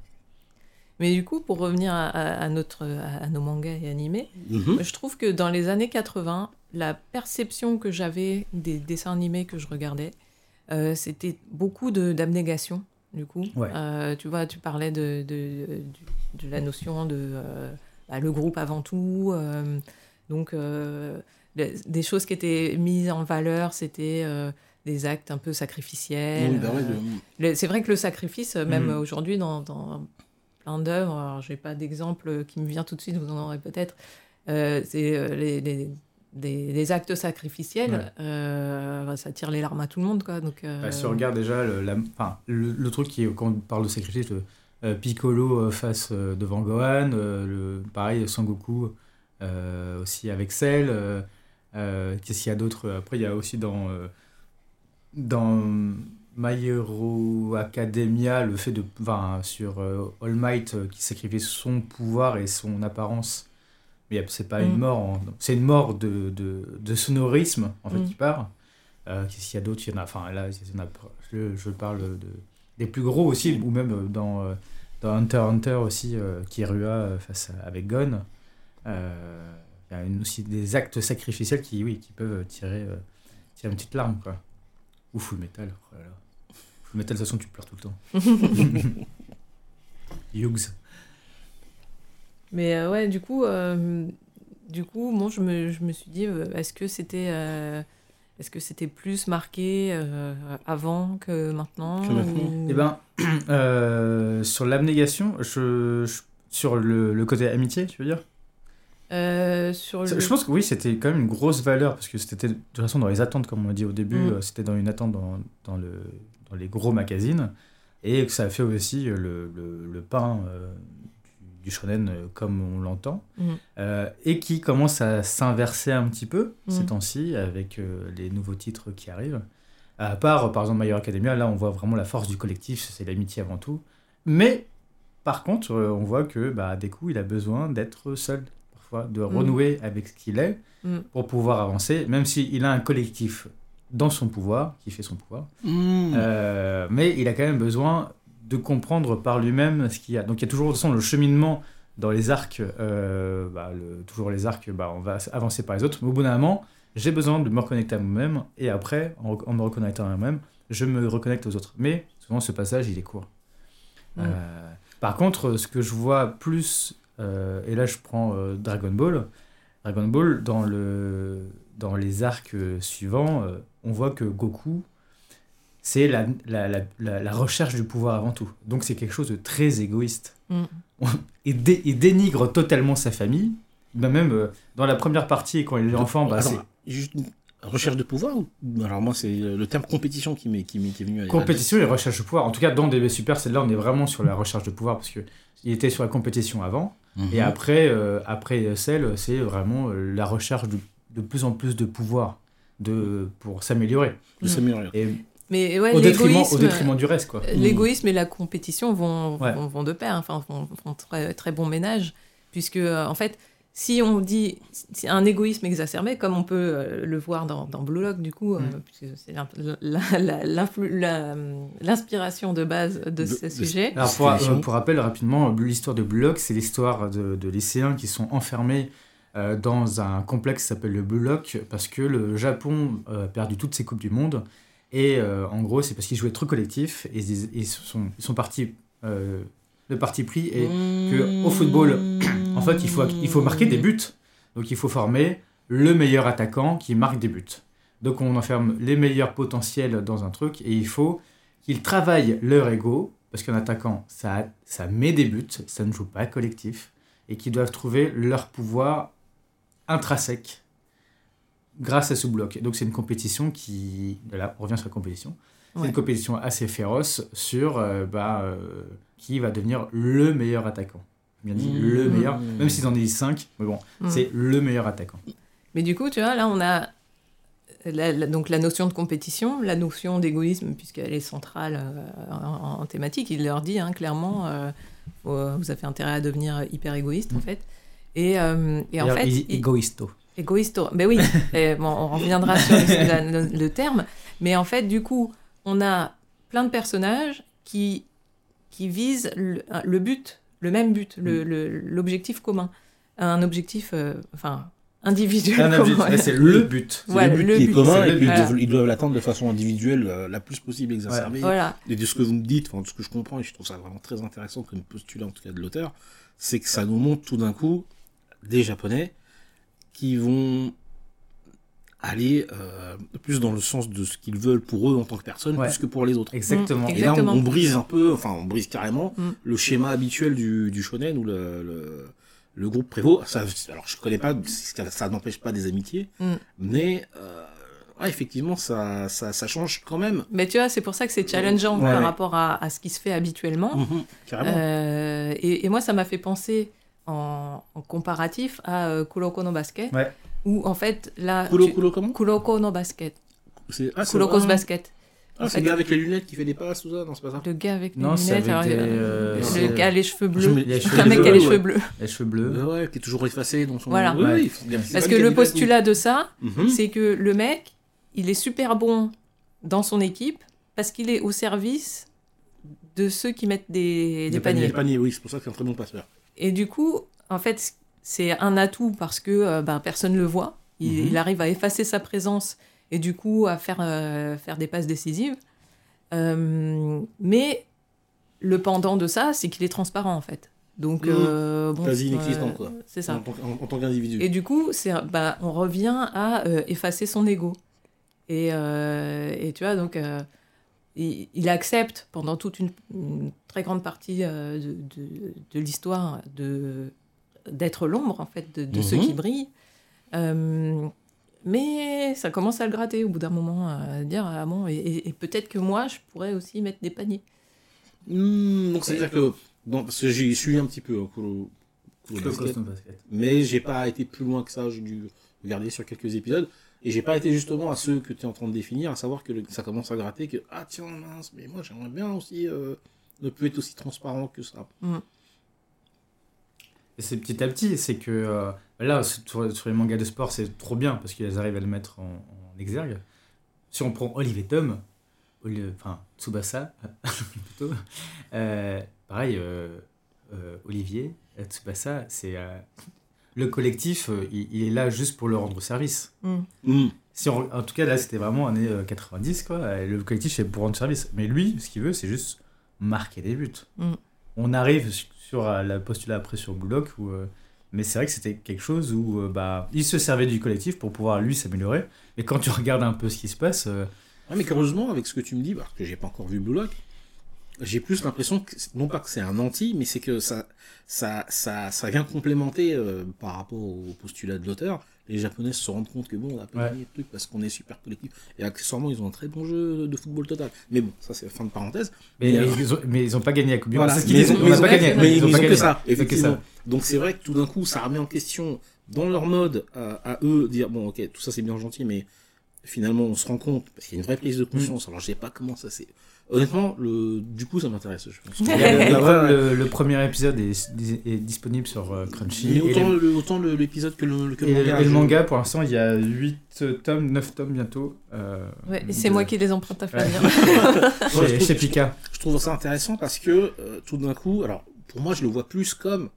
Mais du coup, pour revenir à, à- à notre, à, nos mangas et animés, Mhm. je trouve que dans les années 80, la perception que j'avais des dessins animés que je regardais, euh, c'était beaucoup de- d'abnégation, du coup. Ouais. Euh, tu vois, tu parlais de, de, la notion de euh, bah, le groupe avant tout. euh, donc, euh, le- des choses qui étaient mises en valeur, c'était euh, des actes un peu sacrificiels. Oui, bah ouais, euh, le- C'est vrai que le sacrifice, euh, même Mhm. aujourd'hui, dans, dans plein d'œuvres, alors j'ai pas d'exemple qui me vient tout de suite, vous en aurez peut-être, euh, c'est euh, les, les- des, des actes sacrificiels, Ouais. euh, ça tire les larmes à tout le monde, quoi. Donc, euh, Bah, si on regarde déjà le, la- enfin, le, le truc qui est, quand on parle de sacrifice, le euh, Piccolo face euh, devant Gohan, euh, le, pareil Sangoku euh, aussi avec Cell. Euh, Qu'est-ce qu'il y a d'autre? Après, il y a aussi dans, euh, dans My Hero Academia le fait de. Enfin, sur euh, All Might qui sacrifie son pouvoir et son apparence. Mais c'est pas une Mm. mort, en- c'est une mort de, de, de sonorisme en fait Mm. qui part. Euh, Qu'est-ce qu'il y a d'autre? Il y en a, enfin là, il y en a, je, je parle de, des plus gros aussi, ou même dans, dans Hunter x Hunter aussi, euh, Kirua face à, avec Gon. Euh, y a une- aussi des actes sacrificiels qui, oui, qui peuvent tirer, euh, tirer une petite larme, quoi. Ou Full Metal, oh là là. Full Metal, de toute façon, tu pleures tout le temps. Hughes. Mais euh, ouais, du coup, euh, du coup, bon, je me, je me suis dit, euh, est-ce que c'était, euh, est-ce que c'était plus marqué euh, avant que maintenant Que maintenant. ou- Eh ben, euh, sur l'abnégation, je, je- sur le, le côté amitié, tu veux dire? Euh, sur le... Je pense que oui, c'était quand même une grosse valeur, parce que c'était de toute façon dans les attentes, comme on a dit au début, Mm. euh, c'était dans une attente dans, dans, le, dans les gros magazines, et que ça a fait aussi euh, le, le, le pain euh, du shonen comme on l'entend, euh, et qui commence à s'inverser un petit peu ces Mhm. temps-ci avec les nouveaux titres qui arrivent. À part, par exemple, My Hero Academia, là on voit vraiment la force du collectif, c'est l'amitié avant tout. Mais par contre, on voit que bah, des coups, il a besoin d'être seul, parfois, de renouer avec ce qu'il est Mhm. pour pouvoir avancer, même s'il a un collectif dans son pouvoir, qui fait son pouvoir. Mmh. Euh, mais il a quand même besoin de comprendre par lui-même ce qu'il y a. Donc il y a toujours de toute façon, le cheminement dans les arcs, euh, bah, le- toujours les arcs, bah, on va avancer par les autres, mais au bout d'un moment, j'ai besoin de me reconnecter à moi-même, et après, en, en me reconnectant à moi-même, je me reconnecte aux autres. Mais souvent, ce passage, il est court. Mm. Euh, par contre, ce que je vois plus, et là je prends euh, Dragon Ball, Dragon Ball, dans, le, dans les arcs euh, suivants, euh, on voit que Goku, c'est la, la, la, la- la recherche du pouvoir avant tout. Donc c'est quelque chose de très égoïste. Mm. Il, dé- il dénigre totalement sa famille. Ben même euh, dans la première partie, quand il est enfant, bah, Attends, c'est juste une recherche de pouvoir ou... Alors moi, c'est le terme compétition qui m'est qui m'est- qui est venu à compétition et recherche de pouvoir. En tout cas, dans DB Super, celle-là, on est vraiment sur la recherche de pouvoir parce que il était sur la compétition avant. Mhm. Et après, euh, après celle, c'est vraiment euh, la recherche de, de plus en plus de pouvoir de, pour s'améliorer. De s'améliorer. Et Mais ouais, au, détriment, au détriment du reste, quoi. euh, l'égoïsme et la compétition vont, Ouais. vont, vont de pair, enfin, font, font très, très bon ménage, puisque en fait, si on dit c'est un égoïsme exacerbé, comme on peut euh, le voir dans, dans Blue Lock, du coup, euh, Mm. puisque c'est la- l'inspiration de base de, De- ce de- sujet. Alors pour, euh, rappel rapidement, l'histoire de Blue Lock, c'est l'histoire de, de lycéens qui sont enfermés euh, dans un complexe qui s'appelle le Blue Lock parce que le Japon euh, a perdu toutes ses coupes du monde et euh, en gros c'est parce qu'ils jouaient trop collectif et ils, ils sont, ils sont partis euh, le parti pris est que au football, en fait il faut, il faut marquer des buts donc il faut former le meilleur attaquant qui marque des buts donc on enferme les meilleurs potentiels dans un truc et il faut qu'ils travaillent leur ego, parce qu'un attaquant, ça, ça met des buts, ça ne joue pas collectif, et qu'ils doivent trouver leur pouvoir intrinsèque grâce à ce bloc. Donc c'est une compétition qui... Là, on revient sur la compétition. C'est Ouais. une compétition assez féroce sur euh, bah, euh, qui va devenir le meilleur attaquant. Bien dit, Mmh. le meilleur, même s'ils en disent 5, mais bon, Mm. c'est le meilleur attaquant. Mais du coup, tu vois, là, on a la, la- donc la notion de compétition, la notion d'égoïsme, puisqu'elle est centrale euh, en, en thématique. Il leur dit hein, clairement, euh, vous avez intérêt à devenir hyper égoïste, en Mm. fait. Et, euh, et en fait, il dit il- égoïsto. Égoïste, mais oui, et bon, on reviendra sur le, la- le- le terme. Mais en fait, du coup, on a plein de personnages qui, qui visent le, le but, le même but, le- le- l'objectif commun. Un objectif, euh, enfin, individuel c'est le but. C'est Voilà, le but le qui est but, commun et puis ils doivent- ils doivent l'attendre de façon individuelle euh, la plus possible exacerbée. Voilà. Et de ce que vous me dites, enfin, de ce que je comprends, et je trouve ça vraiment très intéressant comme postulat en tout cas de l'auteur, c'est que ça nous montre tout d'un coup des Japonais qui vont aller euh, plus dans le sens de ce qu'ils veulent pour eux en tant que personne, Ouais. plus que pour les autres. Exactement. Et là, on, brise un peu, enfin, on brise carrément Mm. le schéma habituel du, du shonen où le, le, le groupe prévaut. Ça, alors, je connais pas, ça, ça n'empêche pas des amitiés, Mm. mais euh, ouais, effectivement, ça, ça, ça change quand même. Mais tu vois, c'est pour ça que c'est challengeant Ouais. par rapport à, à ce qui se fait habituellement. Mhm, carrément. Euh, et, et moi, ça m'a fait penser en, en comparatif à euh, Kuroko no Basket, Ouais. Où en fait, là. Tu- Kulo, comment Kuroko no Basket. C'est ah, Kuroko's Basket. Ah, c'est le gars avec les lunettes qui fait des passes, tout ça Non, c'est pas ça. Le gars avec les Non, lunettes, avec alors, des, euh, euh, le gars a les cheveux bleus. me- Il a les Un cheveux mec qui a bleus, les ouais. cheveux bleus. Les cheveux bleus. Ouais, ouais, qui est toujours effacé dans son. Voilà. Ouais, Ouais. Parce que le postulat de ça. Mhm. c'est que le mec, il est super bon dans son équipe parce qu'il est au service de ceux qui mettent des, des paniers. Les paniers, oui, c'est pour ça que c'est un très bon passeur. Et du coup, en fait, c'est un atout parce que euh, ben, personne ne le voit. Il, Mhm. il arrive à effacer sa présence et du coup à faire, euh, faire des passes décisives. Euh, mais le pendant de ça, c'est qu'il est transparent en fait. Donc, euh, bon, Quasi inexistant, quoi. C'est ça. En tant, en- en tant qu'individu. Et du coup, c'est, bah, on revient à effacer son ego. Et, et tu vois, donc, il, il accepte pendant toute une, une très grande partie de, de- de l'histoire de, d'être l'ombre, en fait, de, de ceux Mhm. qui brillent. Euh, mais ça commence à le gratter au bout d'un moment, à dire, ah bon, et, et- et peut-être que moi, je pourrais aussi mettre des paniers. Hmm, donc c'est-à-dire que, parce que j'ai suivi un petit peu hein, Basket. Mais j'ai pas été plus loin que ça, j'ai dû regarder sur quelques épisodes. Et j'ai pas été justement à ceux que tu es en train de définir, à savoir que ça commence à gratter, que ah tiens mince, mais moi j'aimerais bien aussi euh, ne plus être aussi transparent que ça. Mm. Et c'est petit à petit, c'est que euh, là, sur, sur, les mangas de sport, c'est trop bien parce qu'ils arrivent à le mettre en, en exergue. Si on prend Olivier Tom, enfin Tsubasa plutôt, euh, pareil, euh, euh, Olivier Tsubasa, c'est le collectif, il, est là juste pour le rendre service. Mm. Mm. Si on, en tout cas, là, c'était vraiment années 90, quoi. Le collectif, c'est pour rendre service. Mais lui, ce qu'il veut, c'est juste marquer des buts. Mm. On arrive sur la postulat après sur Bullock, où, mais c'est vrai que c'était quelque chose où bah, il se servait du collectif pour pouvoir lui s'améliorer. Et quand tu regardes un peu ce qui se passe, Ouais, mais heureusement, avec ce que tu me dis, parce que j'ai pas encore vu Blue Lock, j'ai plus l'impression que, non pas que c'est un anti, mais c'est que ça, ça, ça, vient complémenter euh, par rapport au postulat de l'auteur. Les Japonais se rendent compte que bon, on a pas gagné le truc parce qu'on est super collectif. Et accessoirement, ils ont un très bon jeu de football total. Mais bon, ça c'est fin de parenthèse. Mais, mais, ils, ont, mais ils ont pas gagné la Coupe du Monde. Voilà, c'est ce qu'ils disent. On n'a pas gagné. Mais ils, ont pas gagné que ça, effectivement. Que ça. Donc c'est vrai que tout d'un coup, ça remet en question, dans leur mode, à, à eux, dire bon, ok, tout ça c'est bien gentil, mais finalement on se rend compte parce qu'il y a une vraie prise de conscience alors je sais pas comment ça c'est honnêtement le du coup ça m'intéresse je pense. Le, le, premier épisode est, est disponible sur euh, Crunchy mais autant, l'épisode que le, que et, le manga et le manga pour l'instant il y a 8 tomes 9 tomes bientôt euh, ouais, et c'est de... moi qui les emprunte à faire ouais. chez, chez Pika. je trouve ça intéressant parce que euh, tout d'un coup alors pour moi je le vois plus comme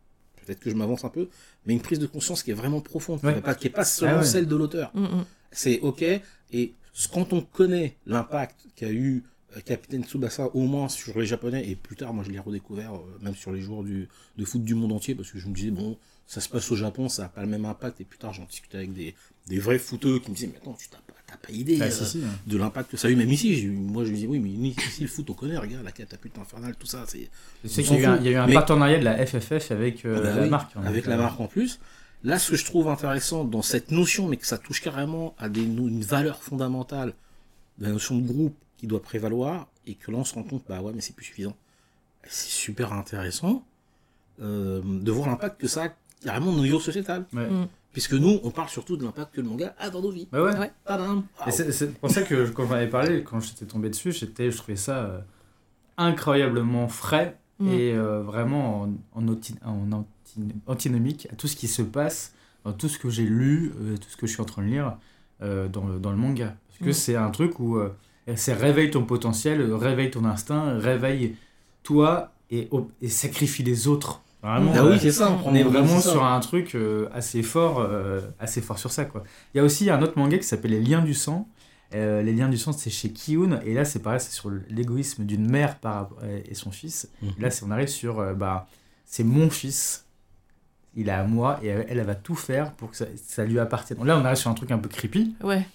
peut-être que je m'avance un peu mais une prise de conscience qui est vraiment profonde qui n'est pas, qui est pas seulement Ah celle de l'auteur. Mm, mm. c'est ok. Et quand on connaît l'impact qu'a eu euh, Capitaine Tsubasa, au moins sur les Japonais, et plus tard, moi je l'ai redécouvert, euh, même sur les joueurs du, de foot du monde entier, parce que je me disais, bon, ça se passe au Japon, ça n'a pas le même impact, et plus tard j'en discutais avec des, des vrais footeux qui me disaient, mais attends, tu n'as pas, idée Ah, euh, si, si, ouais. de l'impact que ça a eu, même ici. Moi je me disais, oui, mais ici le foot on connaît, regarde, la catapulte infernale, tout ça, c'est. Y il y a eu un Mais- partenariat de la FFF avec euh, Ah bah la oui, marque. hein, avec la euh, marque en plus. Là, ce que je trouve intéressant dans cette notion, mais que ça touche carrément à des, une valeur fondamentale la notion de groupe qui doit prévaloir, et que là, on se rend compte, bah ouais, mais c'est plus suffisant. C'est super intéressant euh, de voir l'impact que ça a carrément au niveau sociétal. ouais. Mm. Puisque nous, on parle surtout de l'impact que le manga a dans nos vies. Bah ouais. Ouais. C'est pour ça que quand j'en avais parlé, quand j'étais tombé dessus, j'étais, je trouvais ça euh, incroyablement frais Mm. et euh, vraiment en, en, oti- en anti- antinomique à tout ce qui se passe, dans tout ce que j'ai lu, euh, tout ce que je suis en train de lire euh, dans, le, dans le manga. Parce que Mm. c'est un truc où euh, c'est réveille ton potentiel, euh, réveille ton instinct, réveille toi et, sacrifie les autres. Vraiment, Ah euh, oui, c'est ça. on est vraiment ça. sur un truc euh, assez fort, euh, assez fort sur ça quoi. Il y a aussi un autre manga qui s'appelle Les Liens du sang. Euh, les Liens du sang, c'est chez Kiun et là c'est pareil, c'est sur l'égoïsme d'une mère par et son fils. Mhm. Et là, c'est- on arrive sur, euh, bah, c'est mon fils, il est à moi et elle, elle va tout faire pour que ça, ça lui appartienne. Là, on arrive sur un truc un peu creepy, Ouais.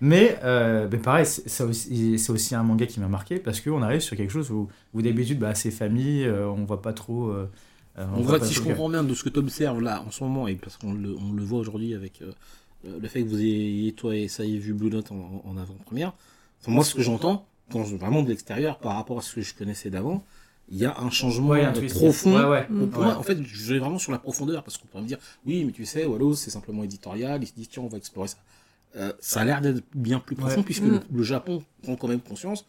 Mais, euh, mais pareil, c'est aussi, un manga qui m'a marqué parce qu'on arrive sur quelque chose où, où d'habitude, bah, c'est famille, euh, on voit pas trop. euh, euh, voit pas si je comprends bien de ce que tu observes là en ce moment, et parce qu'on le, on le voit aujourd'hui avec euh, le fait que vous ayez, toi et ça vu Blue Note en, en avant-première, enfin, moi ce que j'entends, quand je, vraiment de l'extérieur par rapport à ce que je connaissais d'avant, il y a un changement Ouais, un euh, twist. profond. Ouais, ouais. En fait, je vais vraiment sur la profondeur, parce qu'on pourrait me dire, oui, mais tu sais, Wallows, c'est simplement éditorial, ils se disent, tiens, on va explorer ça. Euh, ça a l'air d'être bien plus profond, Ouais. puisque Mm. le, le Japon prend quand même conscience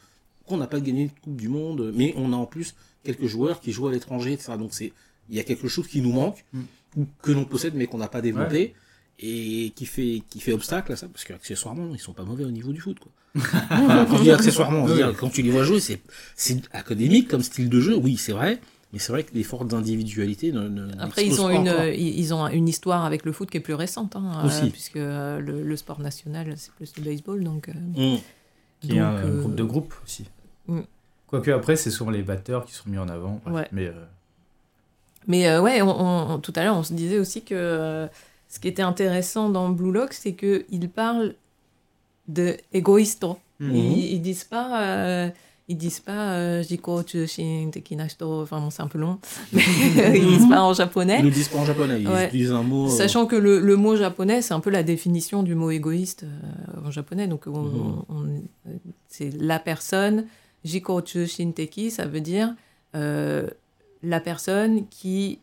qu'on n'a pas gagné de Coupe du Monde, mais on a en plus quelques joueurs qui jouent à l'étranger, etc. Donc c'est, il y a quelque chose qui nous manque, Mm. ou que l'on possède mais qu'on n'a pas développé, et qui fait, qui fait obstacle à ça, parce qu'accessoirement, ils sont pas mauvais au niveau du foot, quoi. Quand je dis accessoirement, je veux dire, quand tu les vois jouer, c'est, c'est académique comme style de jeu, oui, c'est vrai, mais c'est vrai que les fortes individualités ne, ne Après, ils ont, pas une, encore. euh, ils ont une histoire avec le foot qui est plus récente, hein, euh, Aussi. puisque euh, le, le sport national, c'est plus le baseball. Donc, euh, Mm. qui est un euh, groupe de groupe aussi. Mm. Quoique après, c'est souvent les batteurs qui sont mis en avant. Ouais. Mais euh, Mais euh, ouais, on, on- tout à l'heure, on se disait aussi que euh, ce qui était intéressant dans Blue Lock, c'est qu'ils parlent de égoïsto. Mhm. Ils, ils disent pas. Ils disent pas euh, Jiko chushin teki na hito. Enfin bon, c'est un peu long. Mais ils disent pas en japonais. Ils ne disent pas en japonais, ils Ouais. utilisent un mot. euh, Sachant que le, le mot japonais, c'est un peu la définition du mot égoïste euh, en japonais. Donc, on- Mhm. on- c'est la personne. Jikochu shinteki, ça veut dire la personne qui,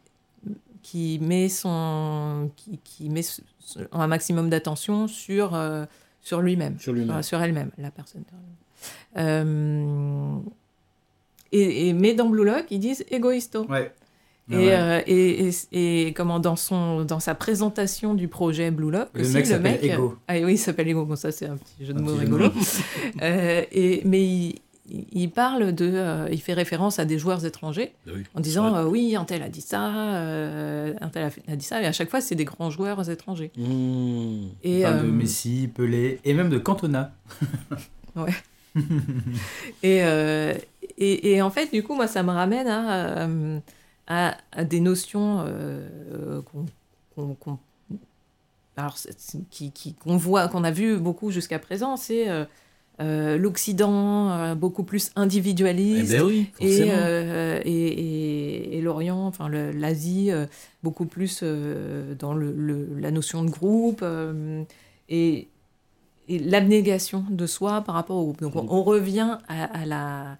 qui met son qui, qui met un maximum d'attention sur sur lui-même Sur lui-même. Enfin, sur elle-même la personne et, et mais dans Blue Lock ils disent égoïsto Ouais. et, Ouais. euh, et, et, et comment dans son dans sa présentation du projet Blue Lock Le aussi, mec le s'appelle mec Ego. ah oui il s'appelle Ego bon ça c'est un petit jeu de mots rigolo Euh, et mais il, il parle de euh, il fait référence à des joueurs étrangers oui. en disant Ouais. euh, oui un tel a dit ça euh, un tel a, dit ça et à chaque fois c'est des grands joueurs étrangers Mmh. et Il parle de euh, Messi, Pelé et même de Cantona. Et, euh, et, et en fait, du coup, moi, ça me ramène à, euh, à, à des notions euh, qu'on alors, qui- voit, qu'on a vu beaucoup jusqu'à présent. C'est euh, l'Occident beaucoup plus Eh individualiste. ben oui, Et, et, et- l'Orient, enfin l'Asie, beaucoup plus dans le, le- la notion de groupe et, et l'abnégation de soi par rapport au groupe. Donc on, on revient à, à la,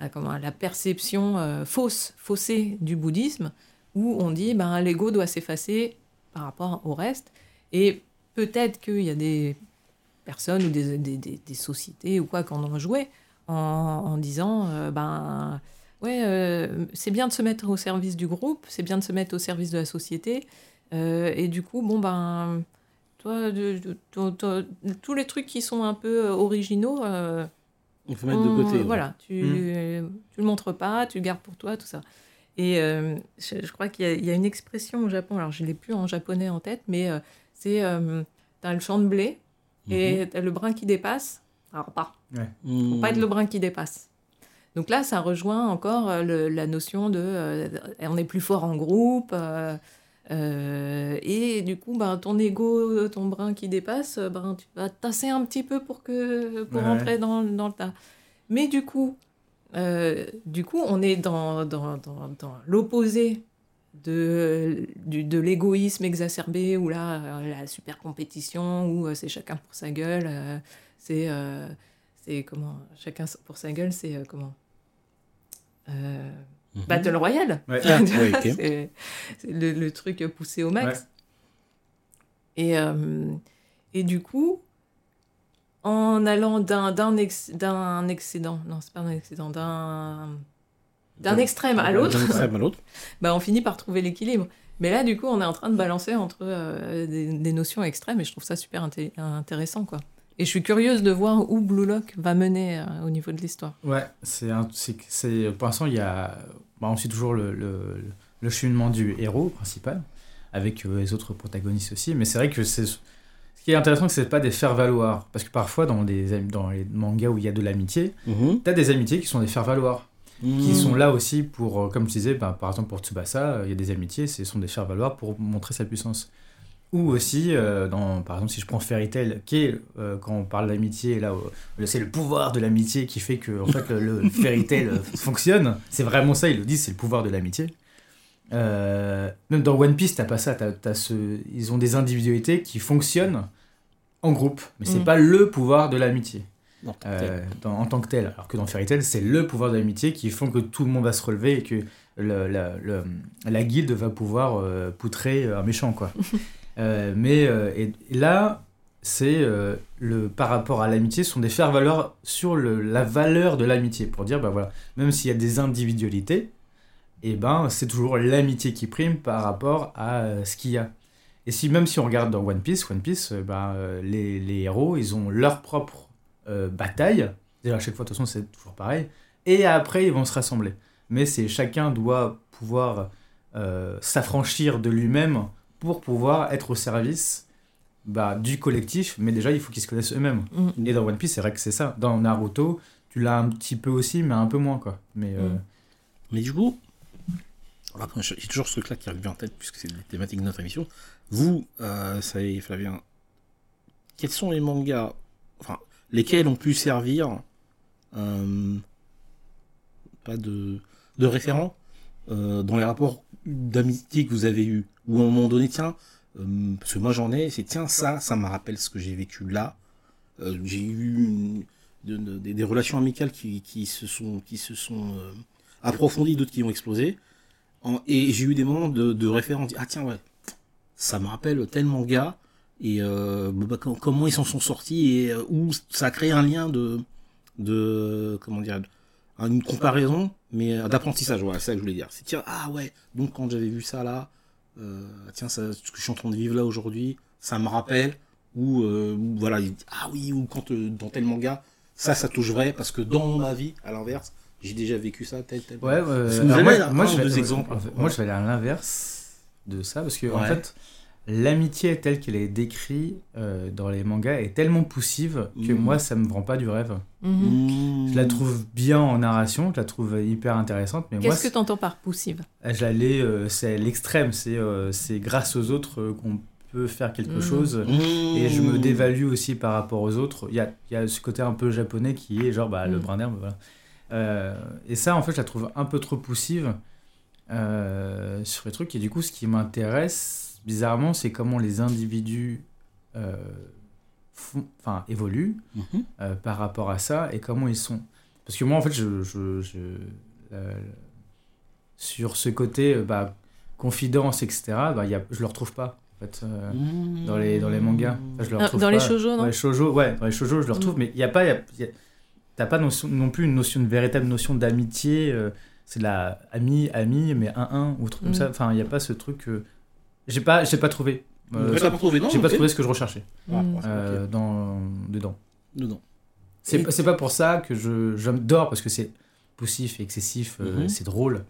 à, comment, à la perception euh, fausse, faussée du bouddhisme, où on dit ben, l'ego doit s'effacer par rapport au reste. Et peut-être qu'il y a des personnes ou des, des- des- des sociétés ou quoi qui en joué en, en disant euh, ben ouais euh, c'est bien de se mettre au service du groupe c'est bien de se mettre au service de la société et du coup bon ben toi de- de- tous les trucs qui sont un peu euh, originaux euh, faut mettre on- de côté. ouais. voilà tu tu le montres pas tu le gardes pour toi tout ça et euh, je, je crois qu'il y, a- il y a une expression au Japon alors je l'ai plus en japonais en tête mais euh, c'est euh, t'as le champ de blé et t'as le brin qui dépasse alors pas Mmh. faut pas être le brin qui dépasse. Donc là, ça rejoint encore le- la notion de euh, on est plus fort en groupe. euh, euh, et du coup, ben, ton ego, ton brin qui dépasse, euh, ben, tu vas tasser un petit peu pour, que, pour Ouais. rentrer dans, dans le tas. Mais du coup, euh, du coup on est dans, dans, dans, l'opposé de, du- de l'égoïsme exacerbé, où là, la super compétition, où c'est chacun pour sa gueule, c'est c'est comment Chacun pour sa gueule, c'est comment euh, Mhm. Battle Royale. Ouais. Ah, ouais, c'est le, le truc poussé au max. Ouais. Et, euh, et du coup, en allant d'un d'un ex- d'un excédent, non, c'est pas un excédent, d'un d'un extrême à l'autre, D'un extrême à l'autre. bah, on finit par trouver l'équilibre. Mais là, du coup, on est en train de balancer entre euh, des, des notions extrêmes et je trouve ça super inté- intéressant, quoi. Et je suis curieuse de voir où Blue Lock va mener euh, au niveau de l'histoire. Ouais, c'est un- c'est c'est- pour l'instant il y a bah, on suit toujours le, le, le cheminement du héros principal avec euh, les autres protagonistes aussi, mais c'est vrai que c'est ce qui est intéressant c'est pas des faire valoir parce que parfois dans les mangas où il y a de l'amitié, Mhm. t'as des amitiés qui sont des faire valoir qui Mmh. sont là aussi pour euh, comme je disais bah, par exemple pour Tsubasa, euh, il y a des amitiés, ce sont des faire valoir pour montrer sa puissance. Ou aussi, euh, dans, par exemple, si je prends Fairy Tail, qui est, euh, quand on parle d'amitié, là, euh, c'est le pouvoir de l'amitié qui fait que en fait, le, le Fairy Tail euh, fonctionne. C'est vraiment ça, ils le disent, c'est le pouvoir de l'amitié. Même dans One Piece, t'as pas ça. t'as- t'as ce, ils ont des individualités qui fonctionnent en groupe, mais c'est Mm. pas le pouvoir de l'amitié en tant que tel. Alors que dans Fairy Tail, c'est le pouvoir de l'amitié qui font que tout le monde va se relever et que le- la, le- la guilde va pouvoir poutrer un méchant, quoi. Euh, mais euh, là, c'est euh, le par rapport à l'amitié, ce sont des faire valoir sur la valeur de l'amitié pour dire, bah voilà, même s'il y a des individualités, et ben c'est toujours l'amitié qui prime par rapport à ce qu'il y a. Et si même si on regarde dans One Piece, One Piece, euh, ben, les, héros, ils ont leur propre bataille. D'ailleurs, à chaque fois, de toute façon, c'est toujours pareil. Et après, ils vont se rassembler. Mais c'est chacun doit pouvoir s'affranchir de lui-même pour pouvoir être au service bah, du collectif. Mais déjà, il faut qu'ils se connaissent eux-mêmes. Mm. Et dans One Piece, c'est vrai que c'est ça. Dans Naruto, tu l'as un petit peu aussi, mais un peu moins, quoi. Mais euh, Mm. Mais du coup, j'ai toujours ce truc-là qui revient en tête, puisque c'est la thématique de notre émission. Vous, euh, ça y est, Flavien, quels sont les mangas, enfin, lesquels ont pu servir, euh, pas de, de référent, euh, dans les rapports d'amitié que vous avez eus Ou à un moment donné, tiens, euh, parce que moi j'en ai, c'est tiens, ça, ça me rappelle ce que j'ai vécu là. Euh, j'ai eu des, relations amicales qui, se sont, euh, approfondies, d'autres qui ont explosé. Et j'ai eu des moments de, de référence. Ah tiens, ouais, ça me rappelle tel manga. Et bah, com- comment ils s'en sont sortis et où ça a un lien de, de comment dire, une comparaison, mais euh, d'apprentissage. Voilà, c'est ça que je voulais dire. C'est tiens, ah ouais, donc quand j'avais vu ça là, euh, tiens, ça, ce que je suis en train de vivre là aujourd'hui, ça me rappelle. Ou euh, voilà, ah oui, ou quand euh, dans tel manga, ça, ça touche vrai parce que dans ma vie, à l'inverse, j'ai déjà vécu ça, tel, tel. Ouais, moi, je vais, deux exemples. en fait, moi, je vais aller à l'inverse de ça parce que en fait, l'amitié telle qu'elle est décrite euh, dans les mangas est tellement poussive que Mhm. moi, ça me vend pas du rêve. Mhm. Je la trouve bien en narration, je la trouve hyper intéressante, mais moi, Qu'est-ce que tu entends par poussive? l'ai, euh, c'est l'extrême, c'est euh, c'est grâce aux autres euh, qu'on peut faire quelque Mhm. chose. Mmh. Et je me dévalue aussi par rapport aux autres. Il y a, il y a ce côté un peu japonais qui est genre bah, le Mm. brin d'herbe. Voilà. Euh, et ça, en fait, je la trouve un peu trop poussive euh, sur les trucs. Et du coup, ce qui m'intéresse, bizarrement, c'est comment les individus euh, font- enfin, évoluent Mhm. euh, par rapport à ça et comment ils sont. Parce que moi, en fait, je, je, je- euh, sur ce côté bah, confidence, etc., bah, il y a, je le retrouve pas. En fait, euh, dans les, dans les mangas. Enfin, je le Ah, retrouve Dans les pas. shoujo, non Ouais, shoujo, ouais, dans les shoujo, je le retrouve, Mm. mais il y a pas, y a- y a- t'as pas notion- non plus une notion, une véritable notion d'amitié. euh, c'est de la ami, ami, mais un un ou truc comme Mm. ça. Enfin, il y a pas ce truc. euh, j'ai pas, j'ai pas trouvé. Euh, Ouais, t'as pas trouvé, non j'ai pas trouvé ce que je recherchais Ah, ok. euh, dans dedans. Dedans. C'est Et- pas- c'est pas pour ça que je j'adore parce que c'est poussif et excessif, euh, Mhm. c'est drôle.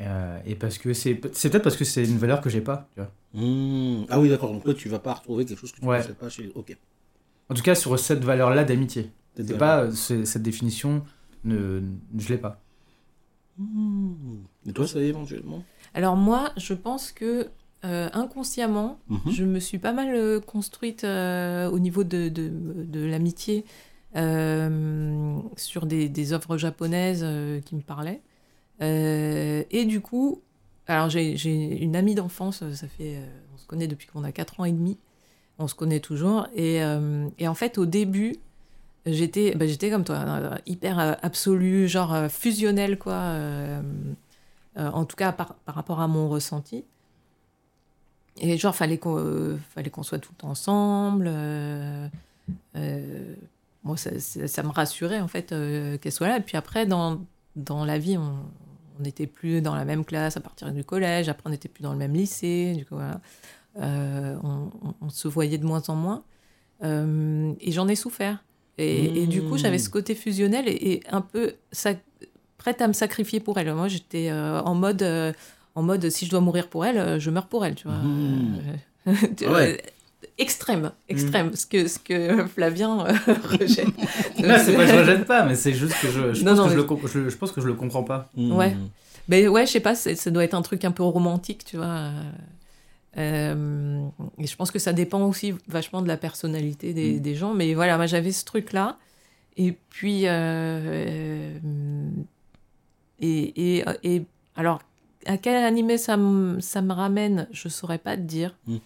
Euh, et parce que c'est c'est peut-être parce que c'est une valeur que j'ai pas. tu vois. Mmh. Ah oui, d'accord. Donc toi, tu vas pas retrouver quelque chose que tu Ouais. ne sais pas chez. Ok. En tout cas, sur cette valeur-là d'amitié. C'est pas cette définition, ne, je l'ai pas. Mmh. Et toi, ça éventuellement? Alors moi, je pense que euh, inconsciemment, Mhm. je me suis pas mal euh, construite euh, au niveau de, de, de l'amitié euh, sur des, des œuvres japonaises qui me parlaient. Et du coup, alors j'ai une amie d'enfance, ça fait, on se connaît depuis qu'on a 4 ans et demi, on se connaît toujours. Et, et en fait, au début, j'étais bah, j'étais comme toi, hyper absolue, genre fusionnelle, quoi. en tout cas, par, par rapport à mon ressenti. Et genre, fallait qu'on euh, fallait qu'on soit tout ensemble. euh, euh, moi, ça, ça- ça me rassurait, en fait, qu'elle soit là. Et puis après, dans, dans la vie, on n'était plus dans la même classe à partir du collège. Après, on n'était plus dans le même lycée. Du coup, voilà. On, on- on se voyait de moins en moins. Et j'en ai souffert. Et, et du coup, j'avais ce côté fusionnel et, et un peu ça, prête à me sacrifier pour elle. Moi, j'étais en mode, en mode, si je dois mourir pour elle, euh, je meurs pour elle, tu vois. Mmh. Euh, tu Ah vois, ouais. Extrême, extrême, ce que ce que Flavien euh, rejette. Non, c'est pas que je rejette pas, mais c'est juste que je, je, Non, pense non, que je, le, comp- je, je pense que je le comprends pas. Ouais. Mmh. Mais ouais, je sais pas, ça doit être un truc un peu romantique, tu vois. euh, euh, et je pense que ça dépend aussi vachement de la personnalité des, Mm. des gens. Mais voilà, moi j'avais ce truc-là. Et puis. euh, et, et, et alors, à quel animé ça, me- ça me ramène, je saurais pas te dire. Mhm.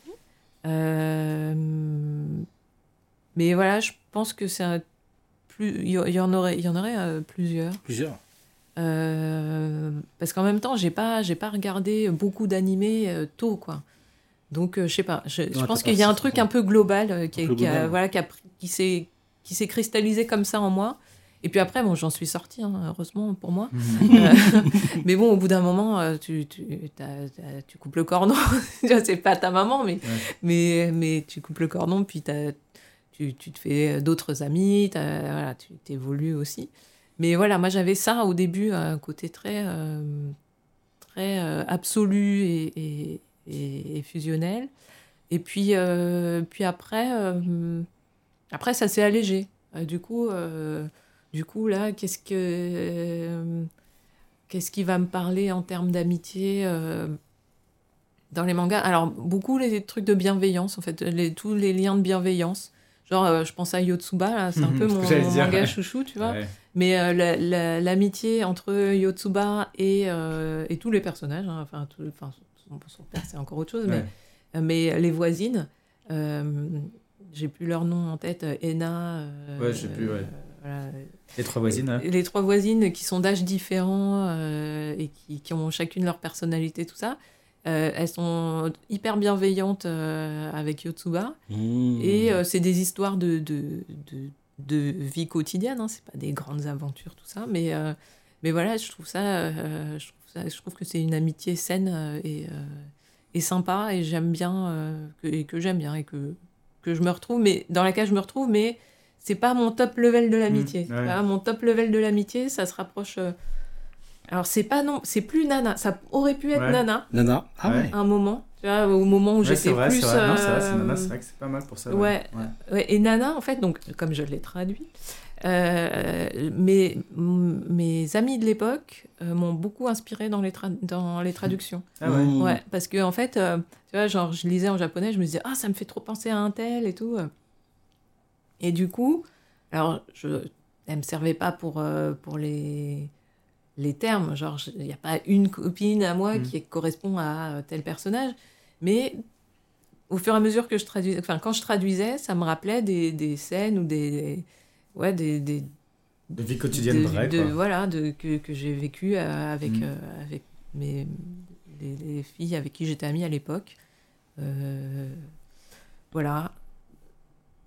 Euh, mais voilà, je pense que c'est un. Plus, il y, en aurait, il y en aurait euh, plusieurs. Plusieurs. Euh, parce qu'en même temps, j'ai pas, j'ai pas regardé beaucoup d'animés tôt, quoi. Donc, je sais pas. Je, pense qu'il y a un truc un peu global qui, a- a- voilà, qui, a qui s'est cristallisé comme ça en moi. Et puis après, bon, j'en suis sortie, hein, heureusement pour moi. Euh, mais bon, au bout d'un moment, euh, tu, tu, tu coupes le cordon. c'est pas ta maman, mais, mais, mais tu coupes le cordon, puis tu, tu te fais d'autres amis, voilà, tu t'évolues aussi. Mais voilà, moi j'avais ça au début, un côté très, euh, très euh, absolu et, et, et- et fusionnel. Et puis, puis après, après, ça s'est allégé. Du coup, du coup là, qu'est-ce que euh, qu'est-ce qui va me parler en termes d'amitié euh, dans les mangas? Alors beaucoup les trucs de bienveillance, en fait, les, tous les liens de bienveillance. Genre, euh, je pense à Yotsuba, là, c'est un Mhm, peu mon, j'allais mon dire, manga ouais. chouchou, tu vois. Ouais. Mais euh, la- la- l'amitié entre Yotsuba et, et tous les personnages, hein, enfin, tout- enfin, son, son père c'est encore autre chose, Ouais. mais, mais les voisines, j'ai plus leur nom en tête, Ena. Ouais, je sais plus, ouais. Les trois voisines. Les trois voisines qui sont d'âge différents et qui, qui, ont chacune leur personnalité, tout ça. elles sont hyper bienveillantes avec Yotsuba. Mmh. Et c'est des histoires de, de, de, de vie quotidienne, hein. c'est pas des grandes aventures, tout ça. Mais, mais voilà, je trouve ça, je trouve, ça, je trouve que c'est une amitié saine et, et sympa. Et j'aime bien, que, et que j'aime bien et que, que je me retrouve, mais dans laquelle je me retrouve, mais c'est pas mon top level de l'amitié. Mmh, mon top level de l'amitié, ça se rapproche. euh, Alors c'est pas non, c'est plus Nana. Ça aurait pu être Ouais. Nana Nana. Ah Ouais. un moment. Tu vois, au moment où j'étais vrai, plus. c'est vrai. Non, c'est euh, Nana, c'est vrai que c'est pas mal pour ça. ouais. Ouais, et Nana, en fait, donc comme je l'ai traduit, euh, mes, mes amis de l'époque euh, m'ont beaucoup inspiré dans les, dans les traductions. Ah ouais. Ouais, parce que en fait, euh, tu vois, genre, je lisais en japonais, je me disais, ah, ça me fait trop penser à un tel et tout. Et du coup, alors, je, elle me servait pas pour, euh, pour les, les termes, genre, il n'y a pas une copine à moi Mm. qui correspond à euh, tel personnage, mais au fur et à mesure que je traduisais, enfin, quand je traduisais, ça me rappelait des, des scènes ou des, ouais, des, des, De vie quotidienne de, vraie, de- quoi. voilà de, que, que j'ai vécu euh, avec Mm. euh, avec mes les, les filles avec qui j'étais amie à l'époque Euh, voilà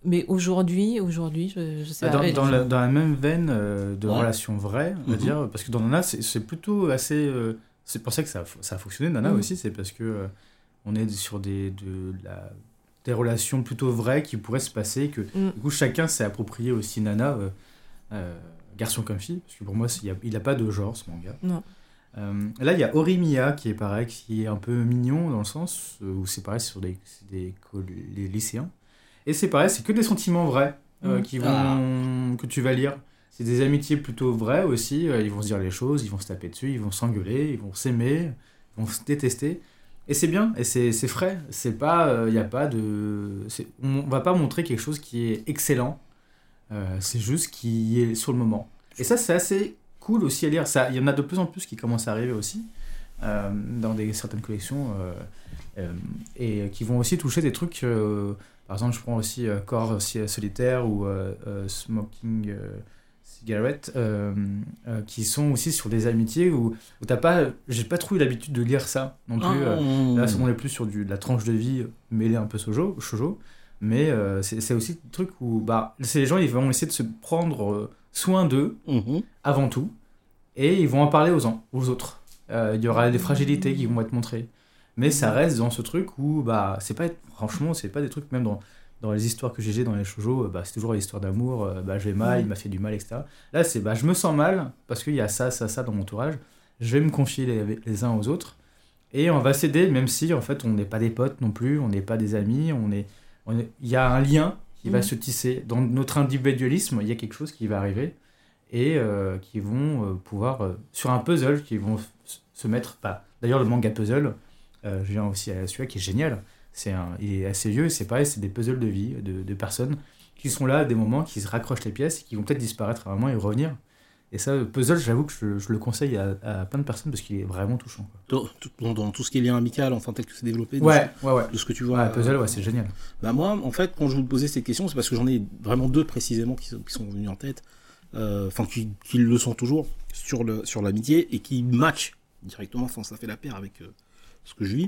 mais aujourd'hui aujourd'hui je, je sais Ah, pas Dans, dans la, dans la même veine euh, de Ouais. relations vraies, on va Mhm. dire, parce que dans Nana, c'est plutôt assez. euh, c'est pour ça que ça, a- ça a fonctionné, Nana Mhm. aussi, c'est parce que euh, on est sur des, de la, des relations plutôt vraies qui pourraient se passer, que Mm. du coup chacun s'est approprié aussi Nana, euh, euh, garçon comme fille, parce que pour moi, il n'a pas de genre ce manga. Non. Euh, là, il y a Orimiya qui est pareil, qui est un peu mignon dans le sens où c'est pareil, c'est sur des, des les lycéens. Et c'est pareil, c'est que des sentiments vrais euh, Mm. qui vont, que tu vas lire. C'est des amitiés plutôt vraies aussi. euh, ils vont se dire les choses, ils vont se taper dessus, ils vont s'engueuler, ils vont s'aimer, ils vont se détester. Et c'est bien, et c'est c'est frais. C'est pas, il y a pas de, on va pas montrer quelque chose qui est excellent. Euh, c'est juste qui est sur le moment. Et ça, c'est assez cool aussi à lire. Ça, il y en a de plus en plus qui commencent à arriver aussi euh, dans des certaines collections euh, euh, et qui vont aussi toucher des trucs. Euh, par exemple, je prends aussi euh, Corps aussi, solitaire ou euh, euh, Smoking euh, Cigarette, euh, euh, qui sont aussi sur des amitiés où, où t'as pas, j'ai pas trop eu l'habitude de lire ça non plus. euh, Ah. Là, on est plus sur du, de la tranche de vie mêlée un peu shoujo, shoujo. mais euh, c'est aussi le truc où bah, les gens ils vont essayer de se prendre euh, soin d'eux Mhm. avant tout, et ils vont en parler aux, autres. Euh, Il y aura des fragilités qui vont être montrées, mais ça reste dans ce truc où bah c'est pas franchement c'est pas des trucs même dans dans les histoires que j'ai dans les shoujo, euh, bah, c'est toujours l'histoire d'amour, euh, bah, je vais mal, il m'a fait du mal, etc. Là, c'est bah, je me sens mal parce qu'il y a ça, ça, ça dans mon entourage. Je vais me confier les, les uns aux autres et on va s'aider, même si en fait on n'est pas des potes non plus, on n'est pas des amis, on est, on est- il y a un lien qui va Mhm. se tisser. Dans notre individualisme, il y a quelque chose qui va arriver et euh, qui vont euh, pouvoir, euh, sur un puzzle, qui vont se mettre. Bah, D'ailleurs, le manga puzzle, je viens aussi à celui-là qui est génial. C'est un, il est assez vieux, c'est pareil, c'est des puzzles de vie, de, de personnes qui sont là à des moments, qui se raccrochent les pièces et qui vont peut-être disparaître à un moment et revenir. Et ça, le puzzle, j'avoue que je, je le conseille à, à plein de personnes parce qu'il est vraiment touchant. quoi. Dans, tout- dans- dans tout ce qui est lien amical, enfin tel que c'est développé. de Ouais, ouais, ouais. ce- De ce que tu vois. Ouais, euh, puzzle, ouais, c'est génial. Bah moi, en fait, quand je vous posais cette question, c'est parce que j'en ai vraiment deux précisément qui sont, qui sont venus en tête, euh, enfin qui, qui le sont toujours sur le sur l'amitié et qui matchent directement, enfin ça fait la paire avec euh, ce que je vis.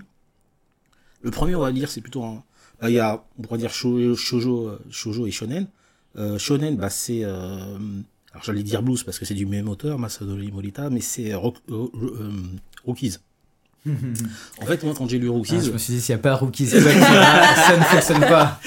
Le premier, on va dire, c'est plutôt un, bah, il y a, on pourrait dire shou- shoujo, euh, shoujo et shonen. Euh, shonen, bah c'est, euh, alors j'allais dire blues parce que c'est du même auteur, Masadori Morita, mais c'est euh, euh, Rookies. En fait, moi, quand j'ai lu Ah, Rookies, je me suis dit, s'il n'y a pas Rookies, ça ne fonctionne pas.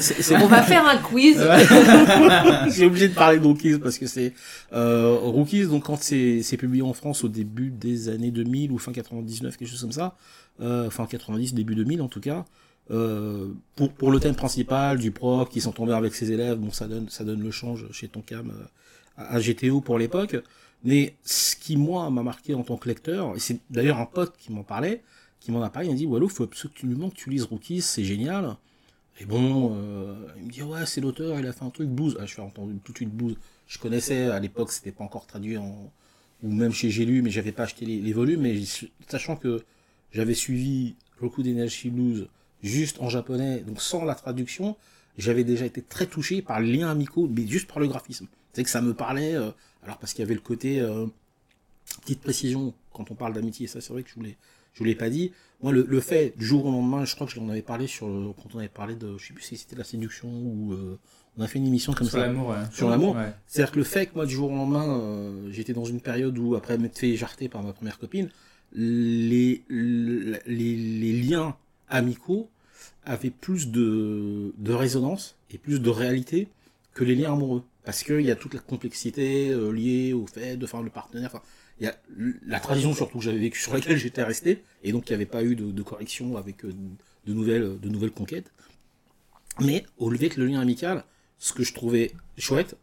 c'est- c'est- on va faire un quiz J'ai obligé de parler de Rookies parce que c'est euh, Rookies. Donc quand c'est c'est publié en France au début des années 2000 ou fin 99, quelque chose comme ça, euh, fin 90, début 2000 en tout cas. Euh, pour pour le thème principal du prof qui s'entend bien avec ses élèves, bon ça donne ça donne le change chez Tonkam euh, à, à GTO pour l'époque. Mais ce qui moi m'a marqué en tant que lecteur, et c'est d'ailleurs un pote qui m'en parlait, qui m'en a parlé, il m'a dit Wallo, faut absolument que tu lises Rookies, c'est génial. Et bon, euh, il me dit ouais, c'est l'auteur, il a fait un truc blues. Ah, je fais entendu tout de suite blues. Je connaissais à l'époque, c'était pas encore traduit en ou même chez J'ai lu, mais j'avais pas acheté les, volumes. Mais sachant que j'avais suivi Roku d'Energy Blues juste en japonais, donc sans la traduction, j'avais déjà été très touché par les liens amicaux, mais juste par le graphisme. C'est que ça me parlait, euh, alors parce qu'il y avait le côté, euh, petite précision, quand on parle d'amitié, ça c'est vrai que je voulais, je vous l'ai pas dit. Moi, le, le, fait, du jour au lendemain, je crois que je l'en avais parlé sur, quand on avait parlé de, je sais plus si c'était la séduction ou, euh, on a fait une émission comme sur ça. L'amour, ouais. Sur l'amour. Ouais. C'est-à-dire que le fait que moi, du jour au lendemain, euh, j'étais dans une période où, après m'être fait jarter par ma première copine, les, les, les liens amicaux avaient plus de, de résonance et plus de réalité que les liens amoureux. Parce qu'il y a toute la complexité euh, liée au fait de faire le partenaire. Il y a la tradition surtout que j'avais vécu sur laquelle j'étais resté, et donc il n'y avait pas eu de, correction avec euh, de, nouvelles, conquêtes. Mais au lieu que le lien amical, ce que je trouvais chouette,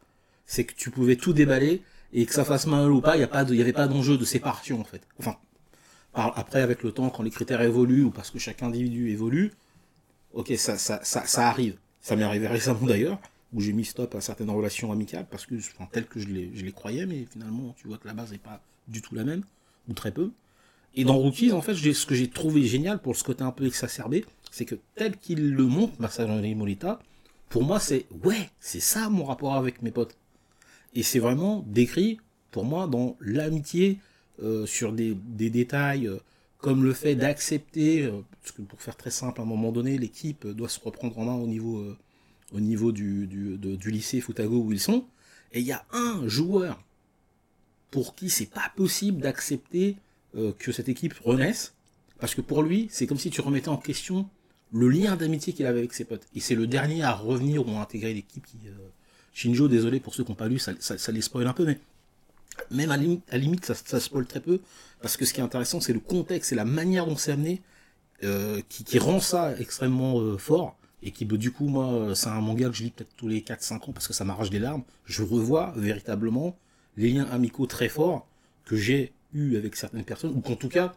c'est que tu pouvais tout déballer et que ça fasse mal ou pas, il n'y avait pas d'enjeu de séparation en fait. Enfin, après avec le temps, quand les critères évoluent ou parce que chaque individu évolue, ok, ça arrive. Ça m'est arrivé récemment d'ailleurs, où j'ai mis stop à certaines relations amicales parce que, telles que je les, croyais, mais finalement, tu vois que la base n'est pas du tout la même, ou très peu. Et dans Rookies, en fait, ce que j'ai trouvé génial pour ce côté un peu exacerbé, c'est que tel qu'il le montre, Marcelo Molita, pour moi, c'est ouais, c'est ça mon rapport avec mes potes. Et c'est vraiment décrit, pour moi, dans l'amitié, euh, sur des, détails, euh, comme le fait d'accepter, euh, parce que pour faire très simple, à un moment donné, l'équipe doit se reprendre en main au niveau, au niveau du, lycée Futago où ils sont, et il y a un joueur pour qui c'est pas possible d'accepter euh, que cette équipe renaisse, parce que pour lui, c'est comme si tu remettais en question le lien d'amitié qu'il avait avec ses potes. Et c'est le dernier à revenir ou à intégrer l'équipe qui... Euh... Shinjo, désolé pour ceux qui n'ont pas lu, ça, ça, les spoil un peu, mais même à limite, à limite ça, spoil très peu, parce que ce qui est intéressant, c'est le contexte et la manière dont c'est amené, euh, qui, rend ça extrêmement fort, et qui, du coup, moi, c'est un manga que je lis peut-être tous les 4-5 ans, parce que ça m'arrache des larmes, je revois véritablement les liens amicaux très forts que j'ai eu avec certaines personnes, ou qu'en tout cas,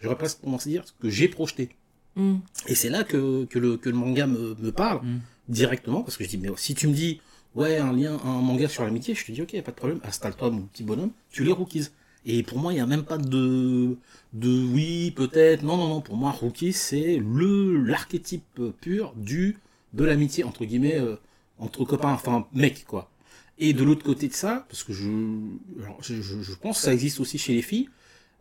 j'aurais presque commencé à dire, que j'ai projeté. Mm. Et c'est là que, que, le, que le manga me, me parle mm. directement, parce que je dis, mais si tu me dis, ouais, un lien, un manga sur l'amitié, je te dis, ok, pas de problème, installe-toi, mon petit bonhomme, tu lis Rookies. Et pour moi, il n'y a même pas de, de oui, peut-être, non, non, non, pour moi, Rookies, c'est le, l'archétype pur du, de l'amitié, entre guillemets, euh, entre copains, enfin, mec, quoi. Et de l'autre côté de ça, parce que je, alors, je, je, pense que ça existe aussi chez les filles,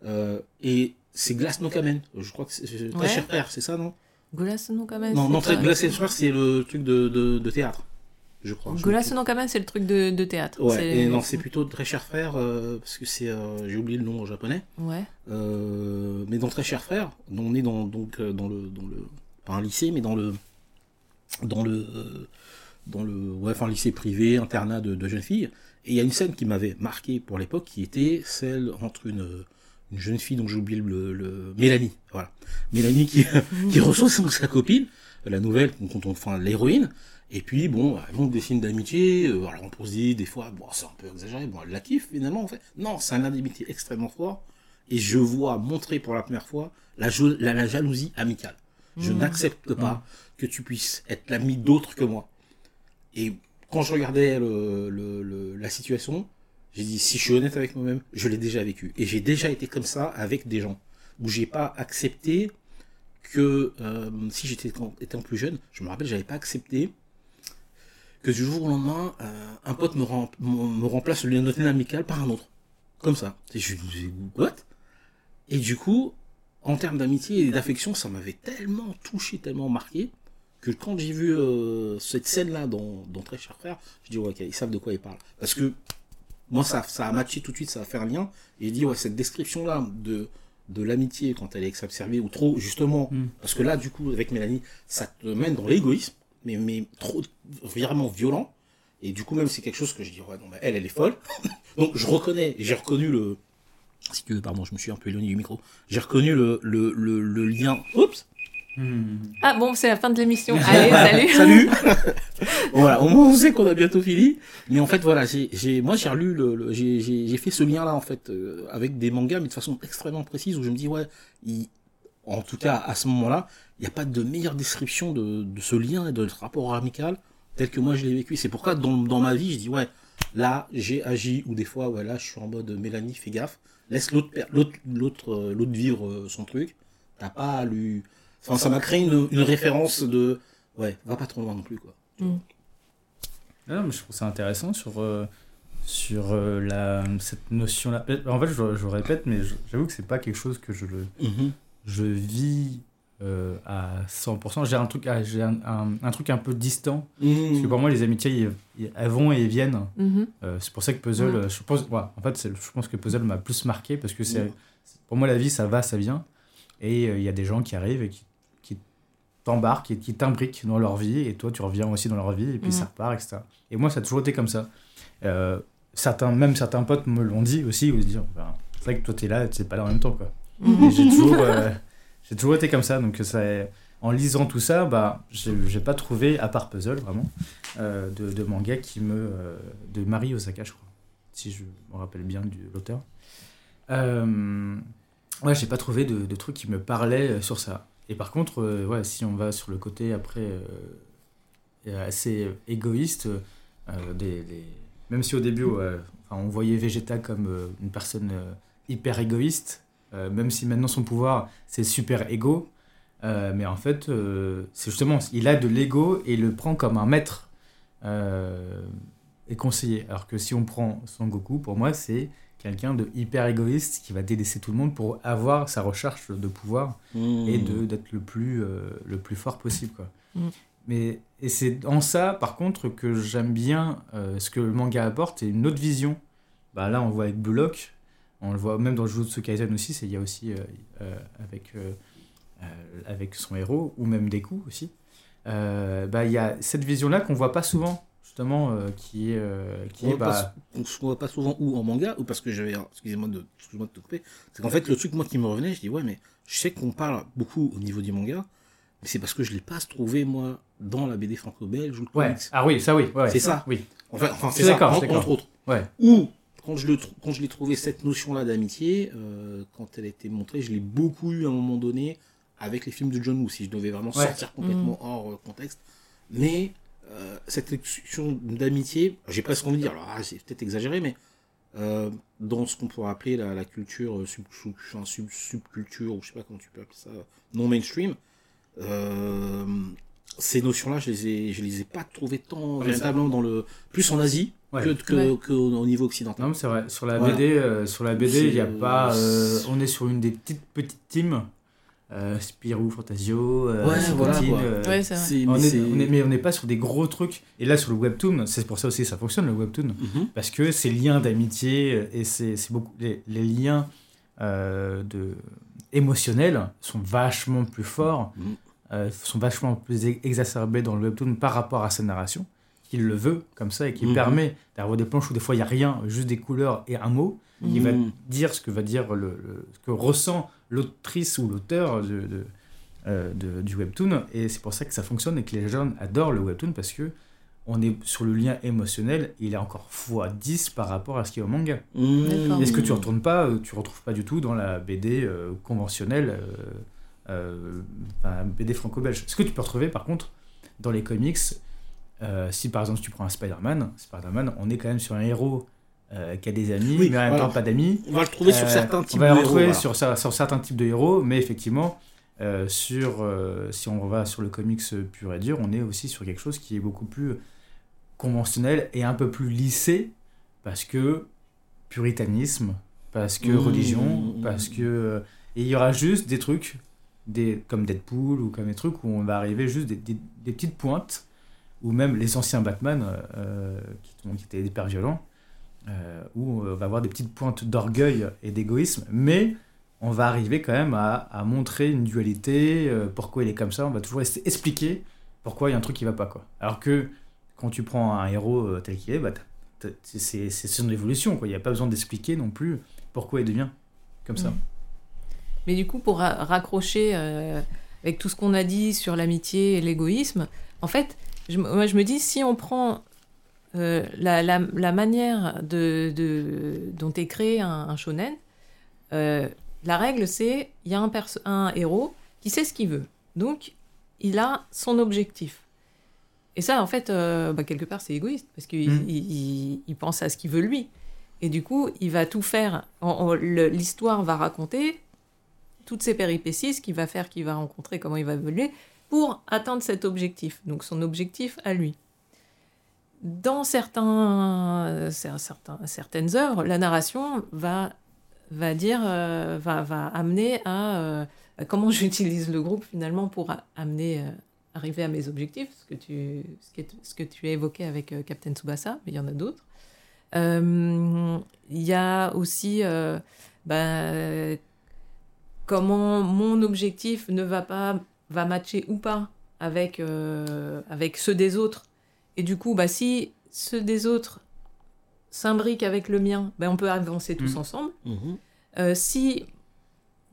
euh, et c'est Glace no Kamen. Je crois que c'est très ouais. cher frère, c'est ça, non? Glace no Kamen. Non, non, Glace no frère, c'est le truc de, de, de théâtre je crois. Glace no Kamen, c'est le truc de, de théâtre. Ouais, et non, c'est plutôt Très cher frère, euh, parce que c'est, euh, j'ai oublié le nom en japonais. Ouais. Euh, mais dans Très cher frère, on est dans, donc, dans le, dans le, pas un lycée, mais dans le, dans le, dans le, ouais, enfin, lycée privé, internat de, de jeunes filles. Et il y a une scène qui m'avait marqué pour l'époque, qui était celle entre une, une jeune fille dont j'ai oublié le, le, Mélanie, voilà. Mélanie qui, qui reçoit sa copine, la nouvelle, enfin, l'héroïne, et puis, bon, elles vont des signes d'amitié. Euh, alors, on se dire, des fois, bon, c'est un peu exagéré. Bon, elle la kiffe, finalement, en fait. Non, c'est un lien d'amitié extrêmement fort. Et je vois montrer pour la première fois la, la, la jalousie amicale. Je mmh. n'accepte pas mmh. que tu puisses être l'ami d'autres que moi. Et quand je regardais le, le, le, la situation, j'ai dit, si je suis honnête avec moi-même, je l'ai déjà vécu. Et j'ai déjà été comme ça avec des gens. Où j'ai pas accepté que, euh, si j'étais étant plus jeune, je me rappelle, j'avais pas accepté que du jour au lendemain, euh, un pote me, rem me remplace le lien amical par un autre. Comme ça. Et je dis, what? Et du coup, en termes d'amitié et d'affection, ça m'avait tellement touché, tellement marqué, que quand j'ai vu euh, cette scène-là dans, dans Très Cher Frère, je dis, ouais, ok, ils savent de quoi ils parlent. Parce que moi, ça, ça a matché tout de suite, ça a fait un lien. Et j'ai dit, ouais, cette description-là de, de l'amitié quand elle est exacerbée, ou trop, justement, mm. parce que là, du coup, avec Mélanie, ça te mène dans l'égoïsme mais, mais trop vraiment violent. Et du coup, même c'est quelque chose que je dis, ouais, non, mais elle, elle est folle. Donc je reconnais, j'ai reconnu le. Si tu veux, pardon, je me suis un peu éloigné du micro. J'ai reconnu le, le, le, le, lien. Oups! Hmm. Ah bon, c'est la fin de l'émission. Allez, salut. salut. voilà, au moins on sait qu'on a bientôt fini. Mais en fait, voilà, j'ai, moi j'ai relu le, le j'ai, fait ce lien-là en fait euh, avec des mangas, mais de façon extrêmement précise où je me dis ouais, il, en tout cas à ce moment-là, il n'y a pas de meilleure description de, de, ce lien et de ce rapport amical tel que moi je l'ai vécu. C'est pourquoi dans, dans, ma vie, je dis ouais, là j'ai agi, ou des fois, ouais, là je suis en mode Mélanie, fais gaffe, laisse l'autre l'autre l'autre euh, l'autre vivre euh, son truc. T'as pas à lui. Enfin, ça m'a créé une, une référence de ouais, va pas trop loin non plus quoi. Mm. Non, mais je trouve ça intéressant sur, euh, sur euh, la, cette notion-là. En fait, je, je répète, mais j'avoue que c'est pas quelque chose que je, le, Mhm. Je vis euh, à 100%. J'ai un truc, ah, j'ai un, un, un truc un peu distant. Parce que pour moi, les amitiés, elles vont et viennent. Mhm. Euh, c'est pour ça que Puzzle, je pense, ouais, en fait, je pense que Puzzle m'a plus marqué parce que c'est, Mm. pour moi, la vie, ça va, ça vient. Et euh, il y a des gens qui arrivent et qui, qui t'embarquent et qui t'imbriquent dans leur vie. Et toi, tu reviens aussi dans leur vie et puis ça repart, etc. Et moi, ça a toujours été comme ça. Euh, certains, même certains potes me l'ont dit aussi, ils se disent, ben, c'est vrai que toi, t'es là, t'es pas là en même temps, quoi. J'ai toujours, euh, j'ai toujours été comme ça. Donc, ça, en lisant tout ça, bah, j'ai pas trouvé, à part Puzzle, vraiment, euh, de, de manga qui me. euh, de Mari Osaka, je crois. Si je me rappelle bien de l'auteur. Euh, ouais, j'ai pas trouvé de, de trucs qui me parlaient sur ça. Et par contre, euh, ouais, si on va sur le côté après euh, assez égoïste, des, des- même si au début, ouais, enfin, on voyait Vegeta comme une personne hyper égoïste, même si maintenant son pouvoir c'est super égo, euh, mais en fait, euh, c'est justement, il a de l'ego et il le prend comme un maître euh, et conseiller. Alors que si on prend Son Goku, pour moi, c'est quelqu'un de hyper égoïste qui va délaisser tout le monde pour avoir sa recherche de pouvoir et de d'être le plus euh, le plus fort possible quoi. Mm. Mais et c'est en ça par contre que j'aime bien euh, ce que le manga apporte et une autre vision. Bah là on voit avec Blue Lock, on le voit même dans Jujutsu Kaisen aussi, c'est il y a aussi euh, euh, avec euh, avec son héros ou même Deku aussi. Bah il y a cette vision là qu'on voit pas souvent justement euh, qui est euh, qui On est bah, pas- on se voit pas souvent ou en manga ou parce que j'avais excusez-moi de excuse-moi de te couper c'est qu'en fait le truc moi qui me revenait je dis ouais mais je sais qu'on parle beaucoup au niveau du manga mais c'est parce que je l'ai pas trouvé moi dans la BD franco-belge ou le ouais comics. ah oui ça oui ouais, C'est ça. oui enfin, enfin c'est ça d'accord, je en- suis d'accord. entre autres ouais ou quand je le trou- quand je l'ai trouvé cette notion là d'amitié euh, quand elle a été montrée je l'ai beaucoup eu à un moment donné avec les films de John Woo si je devais vraiment Ouais. sortir complètement hors euh, contexte mais euh, cette notion d'amitié j'ai presque envie de dire alors ah, c'est peut-être exagéré mais euh, dans ce qu'on pourrait appeler la, la culture sub, sub, enfin, sub- subculture ou je sais pas comment tu peux appeler ça non mainstream ces notions là je les ai je les ai pas trouvées tant Ouais, véritablement dans le plus en Asie Ouais. que, que, Ouais. que au, au niveau occidental Non, mais c'est vrai. Sur la Voilà. BD, euh, sur la BD, il y a pas. euh, on est sur une des petites petites teams. Euh, Spirou, Fantasio, euh, Ouais, voilà, Scoutine, quoi. euh, Ouais, c'est vrai. C'est- on mais est, on est- mais on n'est pas sur des gros trucs. Et là, sur le webtoon, c'est pour ça aussi que ça fonctionne le webtoon, Mhm. parce que ces liens d'amitié et c'est c'est beaucoup les, les liens euh, de émotionnels sont vachement plus forts, Mhm. Euh, sont vachement plus e- exacerbés dans le webtoon par rapport à sa narration, qu'il le veut comme ça et qui Mhm. permet d'avoir des planches où des fois il y a rien, juste des couleurs et un mot qui va Mhm. dire ce que va dire le, le- ce que ressent l'autrice ou l'auteur de, de- euh, de- du webtoon et c'est pour ça que ça fonctionne et que les jeunes adorent le webtoon parce que on est sur le lien émotionnel il est encore x 10 par rapport à ce qui est au manga Mhm. D'accord. et ce que tu retournes pas euh, tu retrouves pas du tout dans la BD euh, conventionnelle euh, enfin, BD franco-belge ce que tu peux retrouver par contre dans les comics euh, si par exemple tu prends un Spider-Man Spider-Man on est quand même sur un héros euh, qui a des amis Oui, mais en même voilà. temps pas d'amis On va le trouver sur euh, certains types on va de le héros, retrouver sur, certains types de héros, mais effectivement, euh, sur, euh, si on va sur le comics pur et dur, on est aussi sur quelque chose qui est beaucoup plus conventionnel et un peu plus lissé, parce que puritanisme, parce que Mmh. religion, parce que... euh, Et il y aura juste des trucs, comme Deadpool ou comme des trucs où on va arriver juste des, petites pointes, ou même les anciens Batman, euh, qui, qui étaient hyper violents, euh, où on va avoir des petites pointes d'orgueil et d'égoïsme, mais on va arriver quand même à, montrer une dualité, euh, pourquoi il est comme ça, on va toujours expliquer pourquoi il y a un truc qui va pas. quoi. Alors que quand tu prends un héros euh, tel qu'il est, bah, c'est- son évolution, il n'y a pas besoin d'expliquer non plus pourquoi il devient comme ça. Mm. Mais du coup, pour ra- raccrocher euh, avec tout ce qu'on a dit sur l'amitié et l'égoïsme, en fait, je, moi je me dis, si on prend euh, la, la- la manière de, de- dont est créé un, un shonen, euh, la règle c'est, il y a un, héros qui sait ce qu'il veut. Donc, il a son objectif. Et ça, en fait, euh, bah, quelque part, c'est égoïste, parce qu'il Mm. il- il- il pense à ce qu'il veut lui. Et du coup, il va tout faire. L'histoire va raconter toutes ses péripéties, ce qu'il va faire, qu'il va rencontrer, comment il va évoluer, pour atteindre cet objectif. Donc son objectif à lui. dans certains, certains, certaines œuvres, la narration va, va dire, va, va amener à comment j'utilise le groupe finalement pour amener, arriver à mes objectifs, ce que tu, ce que tu as évoqué avec Captain Tsubasa, mais il y en a d'autres. Il y a aussi bah, comment mon objectif ne va pas va matcher ou pas avec, euh, avec ceux des autres. Et du coup, bah, si ceux des autres s'imbriquent avec le mien, bah, on peut avancer tous mmh. ensemble. Mmh. Euh, si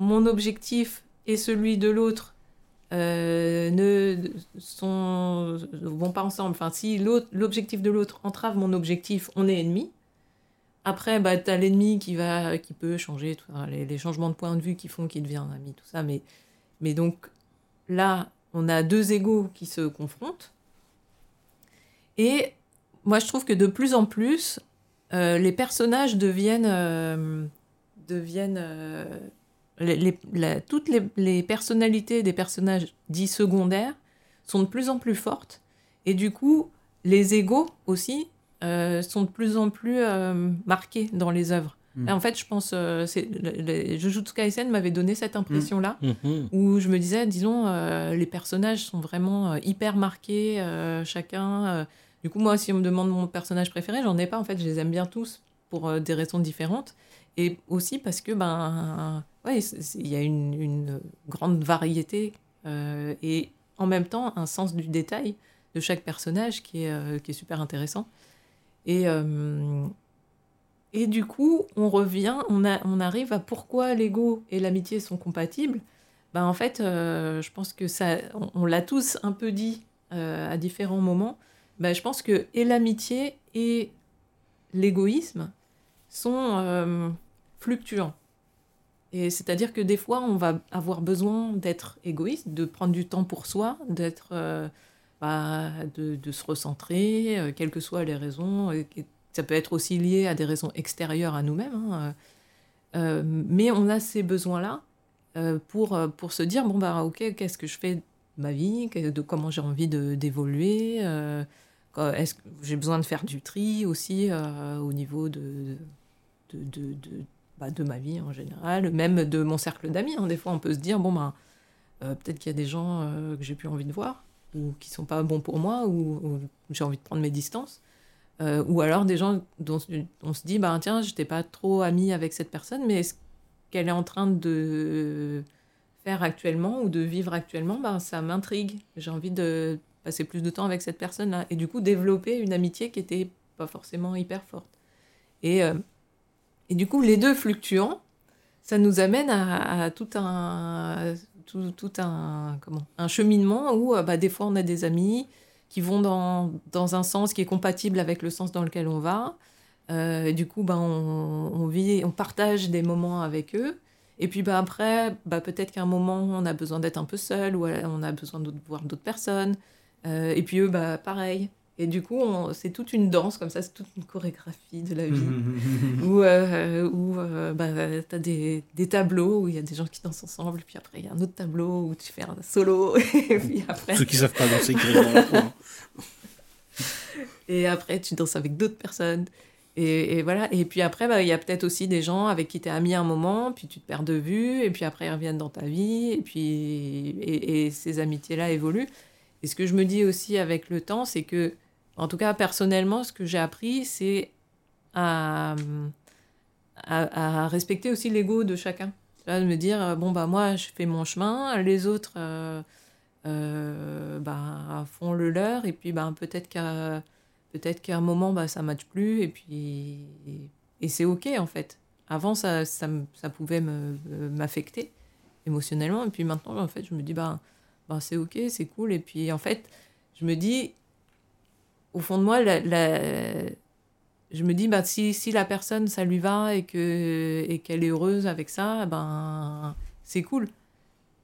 mon objectif et celui de l'autre euh, ne sont, vont pas ensemble, enfin, si l'objectif de l'autre entrave mon objectif, on est ennemis. Après, bah, tu as l'ennemi qui, va, qui peut changer, les, changements de point de vue qui font qu'il devient un ami, tout ça. Mais, mais donc là, on a deux égaux qui se confrontent. Et moi, je trouve que de plus en plus, euh, les personnages deviennent. Euh, deviennent euh, toutes les, les, personnalités des personnages dits secondaires sont de plus en plus fortes. Et du coup, les égaux aussi euh, sont de plus en plus euh, marqués dans les œuvres. Mm. en fait, je pense, euh, Jujutsu Kaisen m'avait donné cette impression-là, mm. Mm-hmm. où je me disais, disons, euh, les personnages sont vraiment hyper marqués, chacun. du coup, moi, si on me demande mon personnage préféré, j'en ai pas. En fait, je les aime bien tous pour des raisons différentes, et aussi parce que, ben, ouais, il y a une, une grande variété et en même temps un sens du détail de chaque personnage qui est, qui est super intéressant. Et, euh, et du coup, on revient, on, a, on arrive à pourquoi l'ego et l'amitié sont compatibles. Ben, en fait, euh, je pense que ça, on, l'a tous un peu dit euh, à différents moments. Ben, je pense que et l'amitié et l'égoïsme sont fluctuants. Et c'est-à-dire que des fois, on va avoir besoin d'être égoïste, de prendre du temps pour soi, d'être de, se recentrer, euh, quelles que soient les raisons. ça peut être aussi lié à des raisons extérieures à nous-mêmes. Hein, euh, mais on a ces besoins-là euh, pour, pour se dire, bon, bah, ok, qu'est-ce que je fais de ma vie, de comment j'ai envie d'évoluer, est-ce que j'ai besoin de faire du tri aussi au niveau de, de, de, bah, de, ma vie en général, même de mon cercle d'amis. Hein. Des fois, on peut se dire, bon, bah, peut-être qu'il y a des gens que j'ai plus envie de voir ou qui sont pas bons pour moi, ou, j'ai envie de prendre mes distances. Euh, ou alors des gens dont on se dit, bah, tiens, j'étais pas trop amie avec cette personne, mais ce qu'elle est en train de faire actuellement ou de vivre actuellement, bah, ça m'intrigue. J'ai envie de passer plus de temps avec cette personne-là. Et du coup, développer une amitié qui était pas forcément hyper forte. Et, euh, et du coup, les deux fluctuants, ça nous amène à tout un tout, un, comment, un cheminement où euh, bah, des fois on a des amis qui vont dans, dans, un sens qui est compatible avec le sens dans lequel on va. Euh, et du coup, bah, on, vit, on partage des moments avec eux. Et puis bah, après, bah, peut-être qu'à un moment, on a besoin d'être un peu seul ou on a besoin de voir d'autres personnes. Euh, et puis eux, bah, pareil. Et du coup, c'est toute une danse, comme ça, c'est toute une chorégraphie de la vie. où euh, où euh, bah, tu as des, des, tableaux où il y a des gens qui dansent ensemble, puis après, il y a un autre tableau où tu fais un solo. et puis après... Ceux qui savent pas danser, qui Et après, tu danses avec d'autres personnes. Et, et, voilà. Et puis après, bah, il y a peut-être aussi des gens avec qui tu es ami un moment, puis tu te perds de vue, et puis après, ils reviennent dans ta vie, et puis et, et ces amitiés-là évoluent. Et ce que je me dis aussi avec le temps, c'est que en tout cas, personnellement, ce que j'ai appris, c'est à, respecter aussi l'ego de chacun. de me dire, euh, bon, bah, moi, je fais mon chemin, les autres euh, euh, bah, font le leur, et puis bah, peut-être qu'à peut-être un moment, bah, ça ne matche plus, et puis et, c'est OK, en fait. Avant, ça, ça, ça pouvait m'affecter émotionnellement, et puis maintenant, en fait, je me dis, bah, bah c'est OK, c'est cool, et puis en fait, je me dis, au fond de moi, je me dis, bah, si, si, la personne, ça lui va et qu'elle et qu'elle est heureuse avec ça, ben, c'est cool.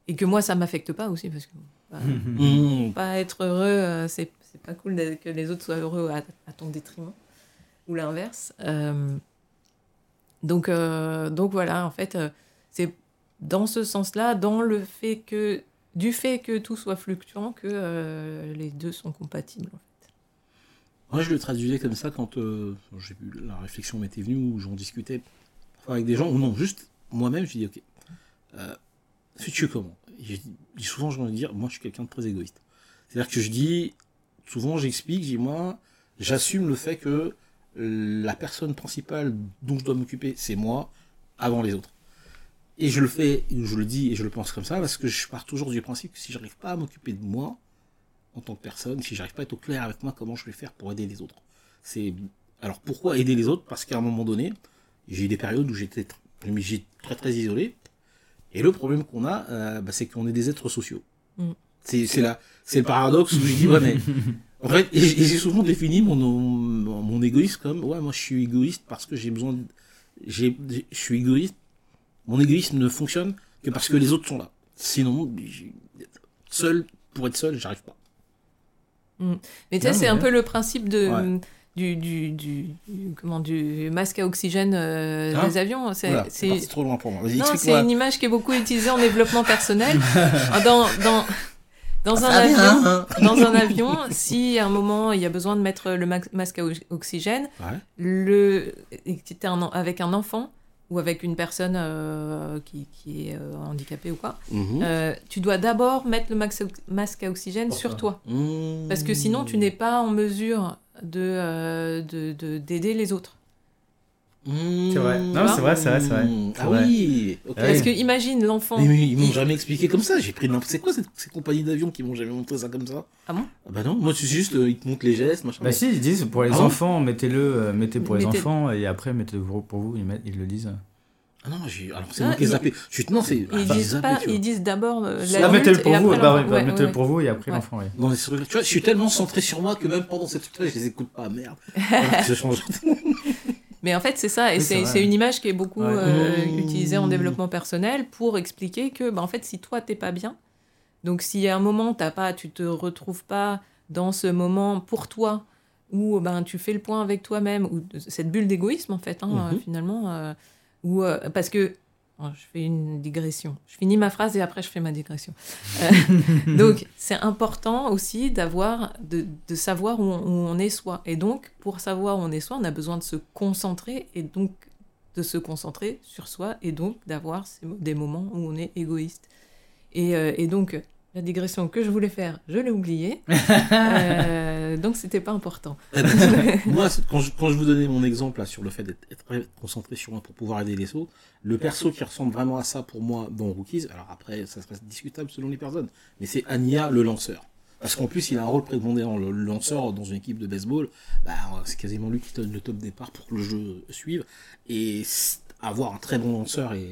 Et que moi, ça m'affecte pas aussi, parce que bah, mmh. pas être heureux, euh, c'est pas cool que les autres soient heureux à, ton détriment, ou l'inverse. Euh, donc, euh, donc voilà, en fait, c'est dans ce sens-là, dans le fait que, du fait que tout soit fluctuant, que les deux sont compatibles Moi, je le traduisais comme ça quand euh, j'ai la réflexion m'était venue où j'en discutais avec des gens ou non, juste moi-même, je dis ok, euh, fais-tu comment? Et j'ai Souvent, je vais dire, moi, je suis quelqu'un de très égoïste. C'est-à-dire que je dis, souvent, j'explique, je moi, j'assume le fait que la personne principale dont je dois m'occuper, c'est moi, avant les autres. Et je le fais, je le dis et je le pense comme ça parce que je pars toujours du principe que si j'arrive pas à m'occuper de moi en tant que personne, si j'arrive pas à être au clair avec moi, comment je vais faire pour aider les autres C'est alors pourquoi aider les autres? Parce qu'à un moment donné, j'ai eu des périodes où j'étais très très isolé. Et le problème qu'on a, euh, bah, c'est qu'on est des êtres sociaux. Mm. C'est c'est le paradoxe où je dis ouais mais en fait et j'ai souvent défini mon, mon mon égoïsme comme ouais moi je suis égoïste parce que j'ai besoin de- j'ai je suis égoïste mon égoïsme ne fonctionne que parce que les autres sont là. Sinon, seul, pour être seul, j'arrive pas. Mais tu sais, c'est un peu le principe de, Ouais. du, du, comment, du masque à oxygène euh, Hein des avions. C'est, Voilà, trop loin pour moi. Non, c'est une image qui est beaucoup utilisée en développement personnel. Ah, dans, dans, dans un Ah, bien, avion, hein. dans un avion, si à un moment il y a besoin de mettre le ma- masque à oxygène, Ouais. le, un avec un enfant ou avec une personne euh, qui, qui est euh, handicapée ou quoi, Mhm. euh, tu dois d'abord mettre le max- masque à oxygène Pourquoi sur toi. Mmh. Parce que sinon, tu n'es pas en mesure de, euh, de, de- d'aider les autres. Mmh. C'est vrai. Non, c'est vrai, c'est vrai, c'est vrai. C'est Ah vrai. oui. ok. Ah Parce que imagine l'enfant. Mais, mais ils m'ont jamais expliqué comme ça. J'ai pris C'est quoi cette- ces compagnies d'avions qui m'ont jamais montré ça comme ça? Ah bon? Bah non, moi c'est juste euh, ils te montrent les gestes, machin. Bah si, ils disent pour les Ah bon? enfants, mettez-le, euh, mettez pour les Mettez- enfants et après mettez pour, pour vous, ils, mettent- ils le disent. Ah non, j'ai alors c'est Ah, moi qui ai ils- zappé. Je suis non, c'est ah, Ils disent, zappé, pas, ils disent d'abord euh, Ah, Ah, l'adulte mettez-le pour vous, bah, l'enfant. ouais, Ouais, mettez-le ouais. pour vous et après Ouais. l'enfant, les trucs- tu vois, je suis tellement centré sur moi que même pendant ces trucs-là, je les écoute pas, merde. Je change. Mais en fait, c'est ça, et Oui, c'est une image qui est beaucoup Ouais. euh, Mmh. utilisée en développement personnel pour expliquer que, bah, en fait, si toi t'es pas bien, donc si à un moment t'as pas, tu te retrouves pas dans ce moment pour toi où ben tu fais le point avec toi-même ou cette bulle d'égoïsme en fait, hein, Mhm. euh, finalement, euh, ou euh, parce que oh, je fais une digression, je finis ma phrase et après je fais ma digression. Euh, donc c'est important aussi d'avoir, de, savoir où on, est soi. Et donc pour savoir où on est soi, on a besoin de se concentrer et donc de se concentrer sur soi et donc d'avoir des moments où on est égoïste. Et, euh, et donc la digression que je voulais faire, je l'ai oubliée. Euh, donc c'était pas important. moi, c'est- quand je, quand je vous donnais mon exemple là, sur le fait d'être concentré sur moi pour pouvoir aider les autres, le perso qui ressemble vraiment à ça pour moi dans Rookies, alors après, ça serait discutable selon les personnes, mais c'est Anya le lanceur. Parce qu'en plus, il a un rôle prépondérant. Le lanceur dans une équipe de baseball, bah, c'est quasiment lui qui donne le top départ pour que le jeu suive. Et avoir un très bon lanceur est,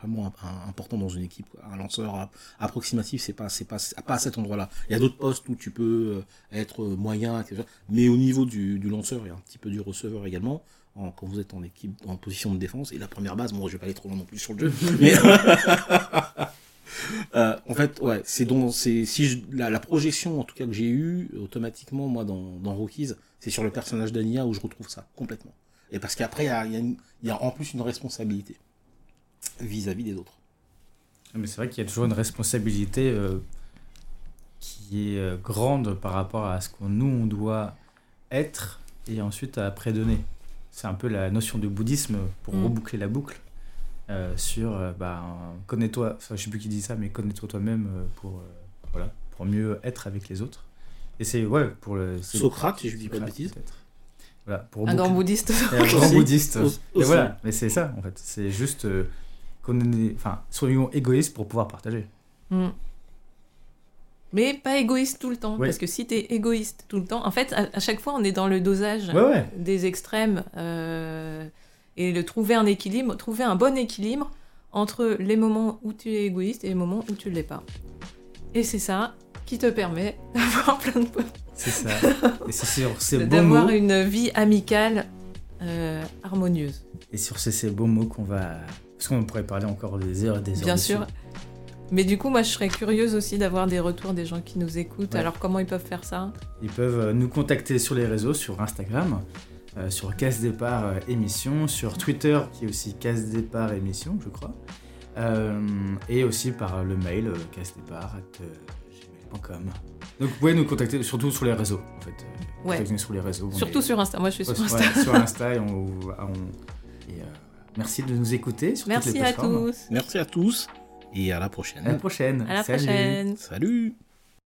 vraiment important dans une équipe. Un lanceur approximatif, c'est pas, c'est pas, pas à cet endroit-là. Il y a d'autres postes où tu peux euh, être moyen, etc. Mais au niveau du, lanceur et un petit peu du receveur également, en- quand vous êtes en équipe, en position de défense, et la première base, bon, je vais pas aller trop loin non plus sur le jeu, mais euh, en fait, ouais, c'est donc, c'est si la projection en tout cas que j'ai eue automatiquement moi dans, dans Rockies, c'est sur le personnage d'Ania où je retrouve ça complètement. Et parce qu'après, il y a, y y en plus une responsabilité vis-à-vis des autres. Mais c'est vrai qu'il y a toujours une responsabilité euh, qui est euh, grande par rapport à ce qu'on nous on doit être et ensuite après donner. C'est un peu la notion de bouddhisme pour Mm. reboucler la boucle euh, sur euh, bah, connais-toi, enfin, je sais plus qui dit ça, mais connais-toi toi-même euh, pour euh, voilà pour mieux être avec les autres. Et c'est ouais pour le Socrate, si je dis pas de bêtises. Peut-être. Voilà pour Un grand bouddhiste. et un grand bouddhiste. Aussi. Et voilà, mais c'est ça en fait. C'est juste euh, qu'on est, enfin, soyons égoïstes pour pouvoir partager. Mm. Mais pas égoïste tout le temps. Ouais. Parce que si tu es égoïste tout le temps, en fait, à, à chaque fois, on est dans le dosage Ouais, ouais. des extrêmes. euh, et le trouver un équilibre, trouver un bon équilibre entre les moments où tu es égoïste et les moments où tu ne l'es pas. Et c'est ça qui te permet d'avoir plein de C'est ça. Et c'est sur ces beaux d'avoir mots, une vie amicale euh, harmonieuse. et sur ces, ces beaux mots qu'on va, parce qu'on pourrait parler encore des heures et des heures. Bien dessus. sûr. Mais du coup, moi, je serais curieuse aussi d'avoir des retours des gens qui nous écoutent. Ouais. Alors, comment ils peuvent faire ça? Ils peuvent euh, nous contacter sur les réseaux, sur Instagram, euh, sur Casse Départ euh, Émission, sur Twitter qui est aussi Casse Départ Émission, je crois, et aussi par le mail casse départ@gmail.com. Donc vous pouvez nous contacter surtout sur les réseaux, en fait. Ouais. Contactez-nous sur les réseaux. Surtout est- sur Insta. Moi, je suis sur Insta. ouais, sur Insta et on, on- et, euh, merci de nous écouter sur toutes Merci les à tous. Merci à tous et à la À la prochaine. prochaine. À la Salut. prochaine. Salut